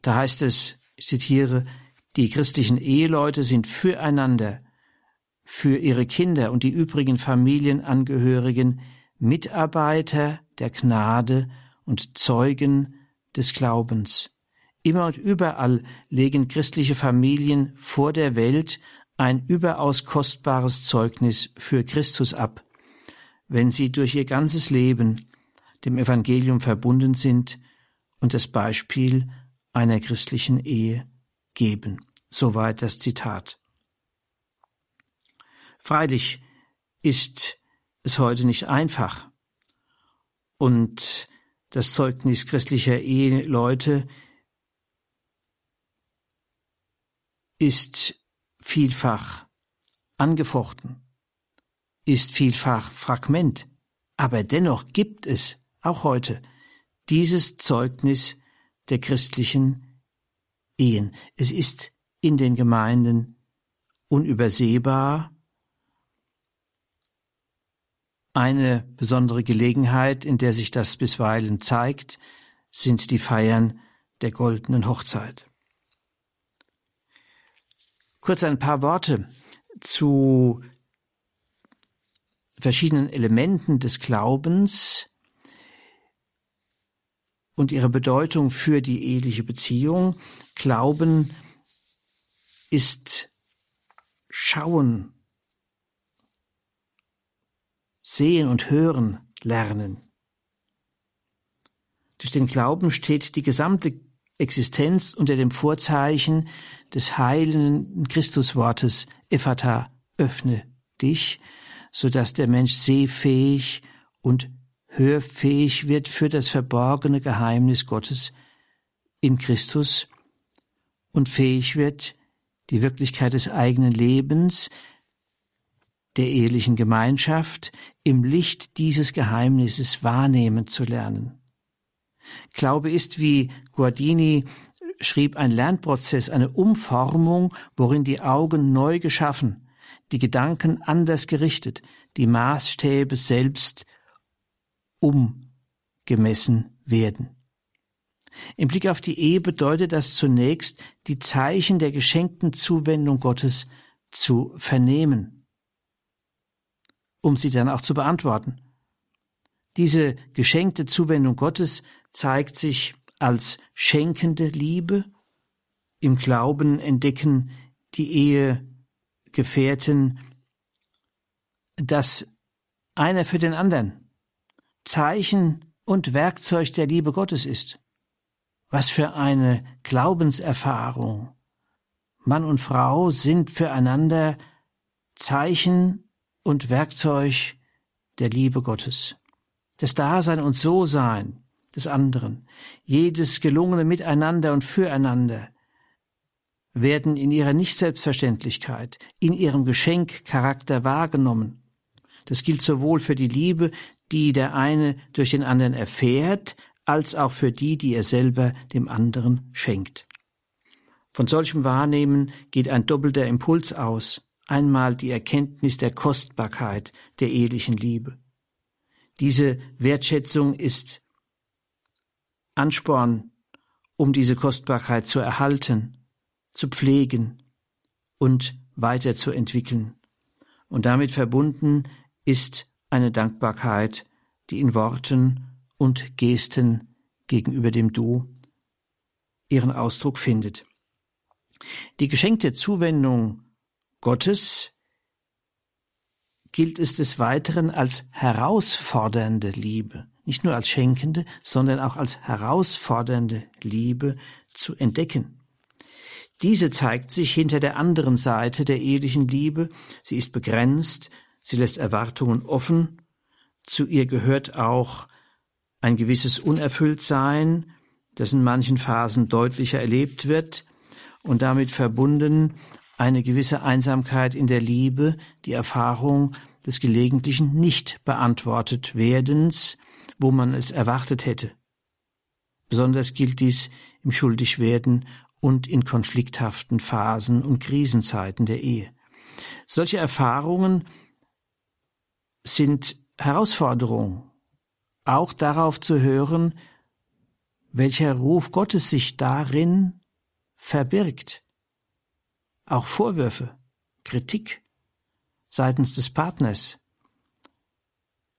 Da heißt es, ich zitiere, die christlichen Eheleute sind füreinander, für ihre Kinder und die übrigen Familienangehörigen Mitarbeiter der Gnade und Zeugen des Glaubens. Immer und überall legen christliche Familien vor der Welt ein überaus kostbares Zeugnis für Christus ab, wenn sie durch ihr ganzes Leben dem Evangelium verbunden sind und das Beispiel einer christlichen Ehe geben. Soweit das Zitat. Freilich ist es heute nicht einfach und das Zeugnis christlicher Eheleute ist vielfach angefochten, ist vielfach Fragment, aber dennoch gibt es auch heute dieses Zeugnis der christlichen Ehen. Es ist in den Gemeinden unübersehbar eine besondere Gelegenheit, in der sich das bisweilen zeigt, sind die Feiern der goldenen Hochzeit. Kurz ein paar Worte zu verschiedenen Elementen des Glaubens, und ihre Bedeutung für die eheliche Beziehung. Glauben ist Schauen, Sehen und Hören lernen. Durch den Glauben steht die gesamte Existenz unter dem Vorzeichen des heilenden Christuswortes Ephata, öffne dich, so dass der Mensch sehfähig und hörfähig wird für das verborgene Geheimnis Gottes in Christus und fähig wird, die Wirklichkeit des eigenen Lebens, der ehelichen Gemeinschaft im Licht dieses Geheimnisses wahrnehmen zu lernen. Glaube ist, wie Guardini schrieb, ein Lernprozess, eine Umformung, worin die Augen neu geschaffen, die Gedanken anders gerichtet, die Maßstäbe selbst umgemessen werden. Im Blick auf die Ehe bedeutet das zunächst, die Zeichen der geschenkten Zuwendung Gottes zu vernehmen, um sie dann auch zu beantworten. Diese geschenkte Zuwendung Gottes zeigt sich als schenkende Liebe. Im Glauben entdecken die Ehegefährten, dass einer für den anderen Zeichen und Werkzeug der Liebe Gottes ist. Was für eine Glaubenserfahrung. Mann und Frau sind füreinander Zeichen und Werkzeug der Liebe Gottes. Das Dasein und So-Sein des anderen, jedes gelungene Miteinander und Füreinander werden in ihrer Nicht-Selbstverständlichkeit, in ihrem Geschenkcharakter wahrgenommen. Das gilt sowohl für die Liebe, die der eine durch den anderen erfährt, als auch für die, die er selber dem anderen schenkt. Von solchem Wahrnehmen geht ein doppelter Impuls aus, einmal die Erkenntnis der Kostbarkeit der ehelichen Liebe. Diese Wertschätzung ist Ansporn, um diese Kostbarkeit zu erhalten, zu pflegen und weiterzuentwickeln. Und damit verbunden ist eine Dankbarkeit, die in Worten und Gesten gegenüber dem Du ihren Ausdruck findet. Die geschenkte Zuwendung Gottes gilt es des Weiteren als herausfordernde Liebe, nicht nur als schenkende, sondern auch als herausfordernde Liebe zu entdecken. Diese zeigt sich hinter der anderen Seite der ehelichen Liebe. Sie ist begrenzt, sie lässt Erwartungen offen. Zu ihr gehört auch ein gewisses Unerfülltsein, das in manchen Phasen deutlicher erlebt wird und damit verbunden eine gewisse Einsamkeit in der Liebe, die Erfahrung des gelegentlichen nicht beantwortet werdens, wo man es erwartet hätte. Besonders gilt dies im Schuldigwerden und in konflikthaften Phasen und Krisenzeiten der Ehe. Solche Erfahrungen sind Herausforderung, auch darauf zu hören, welcher Ruf Gottes sich darin verbirgt. Auch Vorwürfe, Kritik seitens des Partners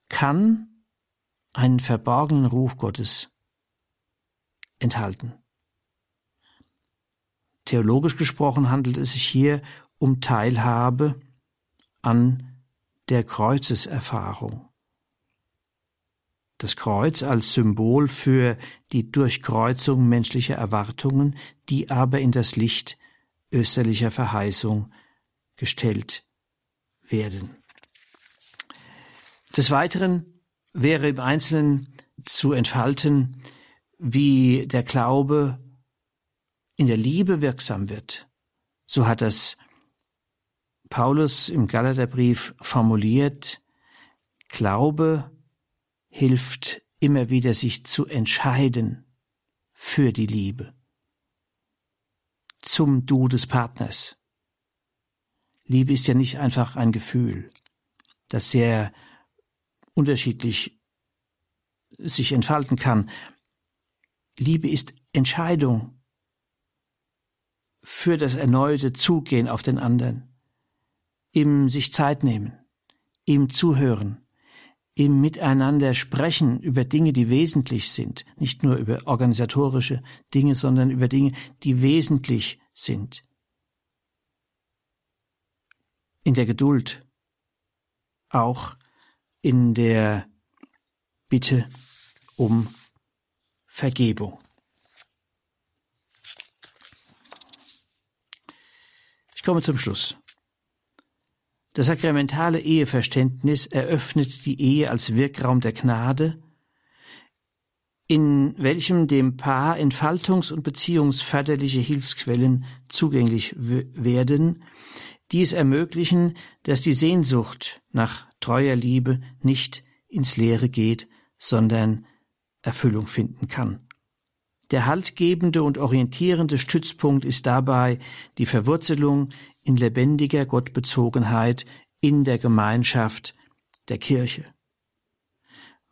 kann einen verborgenen Ruf Gottes enthalten. Theologisch gesprochen handelt es sich hier um Teilhabe an der Kreuzeserfahrung. Das Kreuz als Symbol für die Durchkreuzung menschlicher Erwartungen, die aber in das Licht österlicher Verheißung gestellt werden. Des Weiteren wäre im Einzelnen zu entfalten, wie der Glaube in der Liebe wirksam wird. So hat das Paulus im Galaterbrief formuliert, Glaube hilft immer wieder sich zu entscheiden für die Liebe, zum Du des Partners. Liebe ist ja nicht einfach ein Gefühl, das sehr unterschiedlich sich entfalten kann. Liebe ist Entscheidung für das erneute Zugehen auf den anderen, ihm sich Zeit nehmen, ihm zuhören, im Miteinander sprechen über Dinge, die wesentlich sind, nicht nur über organisatorische Dinge, sondern über Dinge, die wesentlich sind. In der Geduld, auch in der Bitte um Vergebung. Ich komme zum Schluss. Das sakramentale Eheverständnis eröffnet die Ehe als Wirkraum der Gnade, in welchem dem Paar entfaltungs- und beziehungsförderliche Hilfsquellen zugänglich werden, die es ermöglichen, dass die Sehnsucht nach treuer Liebe nicht ins Leere geht, sondern Erfüllung finden kann. Der haltgebende und orientierende Stützpunkt ist dabei die Verwurzelung in lebendiger Gottbezogenheit in der Gemeinschaft der Kirche.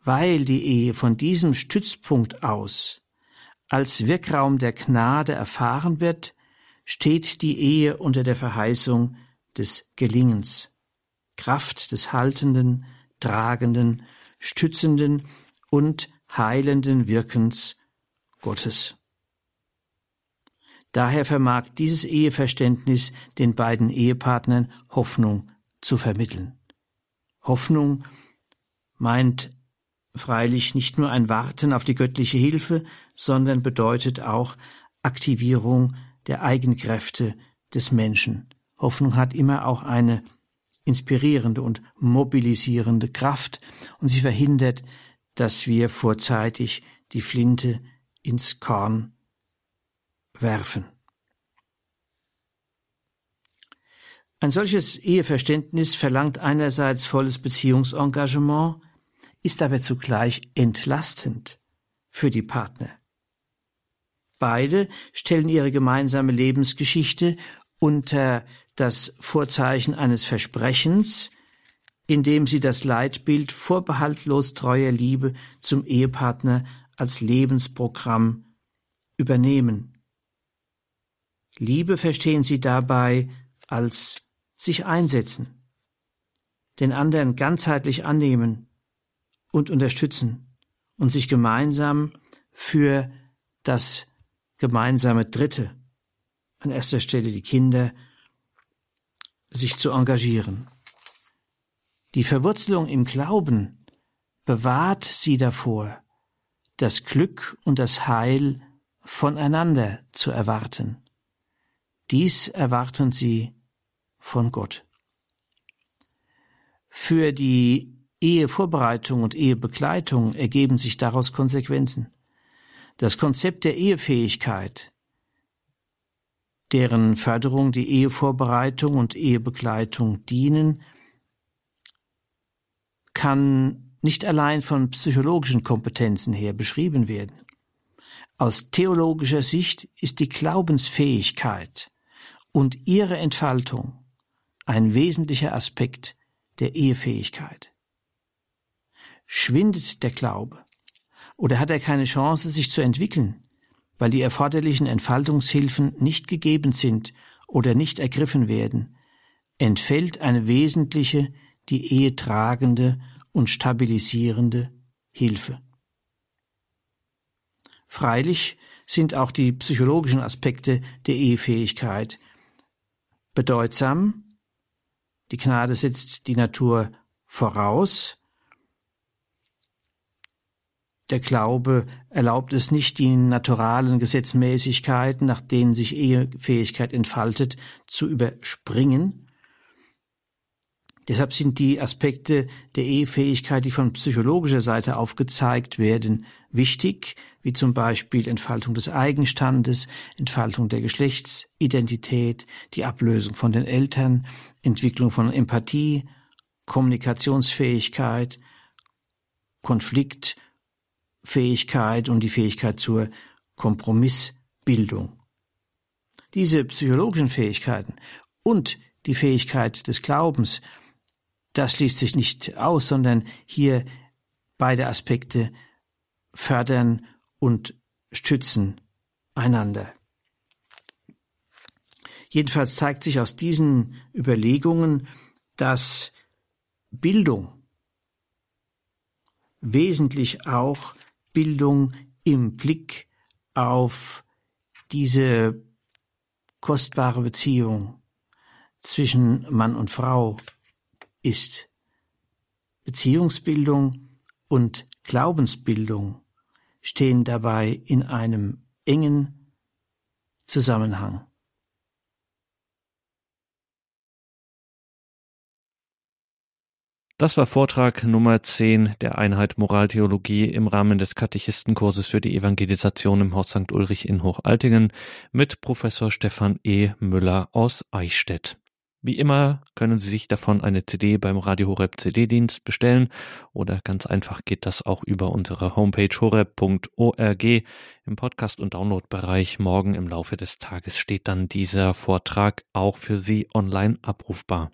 Weil die Ehe von diesem Stützpunkt aus als Wirkraum der Gnade erfahren wird, steht die Ehe unter der Verheißung des Gelingens, Kraft des haltenden, tragenden, stützenden und heilenden Wirkens Gottes. Daher vermag dieses Eheverständnis den beiden Ehepartnern Hoffnung zu vermitteln. Hoffnung meint freilich nicht nur ein Warten auf die göttliche Hilfe, sondern bedeutet auch Aktivierung der Eigenkräfte des Menschen. Hoffnung hat immer auch eine inspirierende und mobilisierende Kraft und sie verhindert, dass wir vorzeitig die Flinte ins Korn werfen. Ein solches Eheverständnis verlangt einerseits volles Beziehungsengagement, ist aber zugleich entlastend für die Partner. Beide stellen ihre gemeinsame Lebensgeschichte unter das Vorzeichen eines Versprechens, indem sie das Leitbild vorbehaltlos treuer Liebe zum Ehepartner als Lebensprogramm übernehmen. Liebe verstehen sie dabei als sich einsetzen, den anderen ganzheitlich annehmen und unterstützen und sich gemeinsam für das gemeinsame Dritte, an erster Stelle die Kinder, sich zu engagieren. Die Verwurzelung im Glauben bewahrt sie davor, das Glück und das Heil voneinander zu erwarten. Dies erwarten sie von Gott. Für die Ehevorbereitung und Ehebegleitung ergeben sich daraus Konsequenzen. Das Konzept der Ehefähigkeit, deren Förderung die Ehevorbereitung und Ehebegleitung dienen, kann nicht allein von psychologischen Kompetenzen her beschrieben werden. Aus theologischer Sicht ist die Glaubensfähigkeit und ihre Entfaltung ein wesentlicher Aspekt der Ehefähigkeit. Schwindet der Glaube oder hat er keine Chance, sich zu entwickeln, weil die erforderlichen Entfaltungshilfen nicht gegeben sind oder nicht ergriffen werden, entfällt eine wesentliche, die Ehe tragende und stabilisierende Hilfe. Freilich sind auch die psychologischen Aspekte der Ehefähigkeit bedeutsam. Die Gnade setzt die Natur voraus. Der Glaube erlaubt es nicht, die naturalen Gesetzmäßigkeiten, nach denen sich Ehefähigkeit entfaltet, zu überspringen. Deshalb sind die Aspekte der Ehefähigkeit, die von psychologischer Seite aufgezeigt werden, wichtig, wie zum Beispiel Entfaltung des Eigenstandes, Entfaltung der Geschlechtsidentität, die Ablösung von den Eltern, Entwicklung von Empathie, Kommunikationsfähigkeit, Konfliktfähigkeit und die Fähigkeit zur Kompromissbildung. Diese psychologischen Fähigkeiten und die Fähigkeit des Glaubens das schließt sich nicht aus, sondern hier beide Aspekte fördern und stützen einander. Jedenfalls zeigt sich aus diesen Überlegungen, dass Bildung wesentlich auch Bildung im Blick auf diese kostbare Beziehung zwischen Mann und Frau ist Beziehungsbildung und Glaubensbildung stehen dabei in einem engen Zusammenhang. Das war Vortrag Nummer 10 der Einheit Moraltheologie im Rahmen des Katechistenkurses für die Evangelisation im Haus St. Ulrich in Hochaltingen mit Professor Stefan E. Müller aus Eichstätt. Wie immer können Sie sich davon eine CD beim Radio Horeb CD-Dienst bestellen oder ganz einfach geht das auch über unsere Homepage horeb.org im Podcast- und Download-Bereich. Morgen im Laufe des Tages steht dann dieser Vortrag auch für Sie online abrufbar.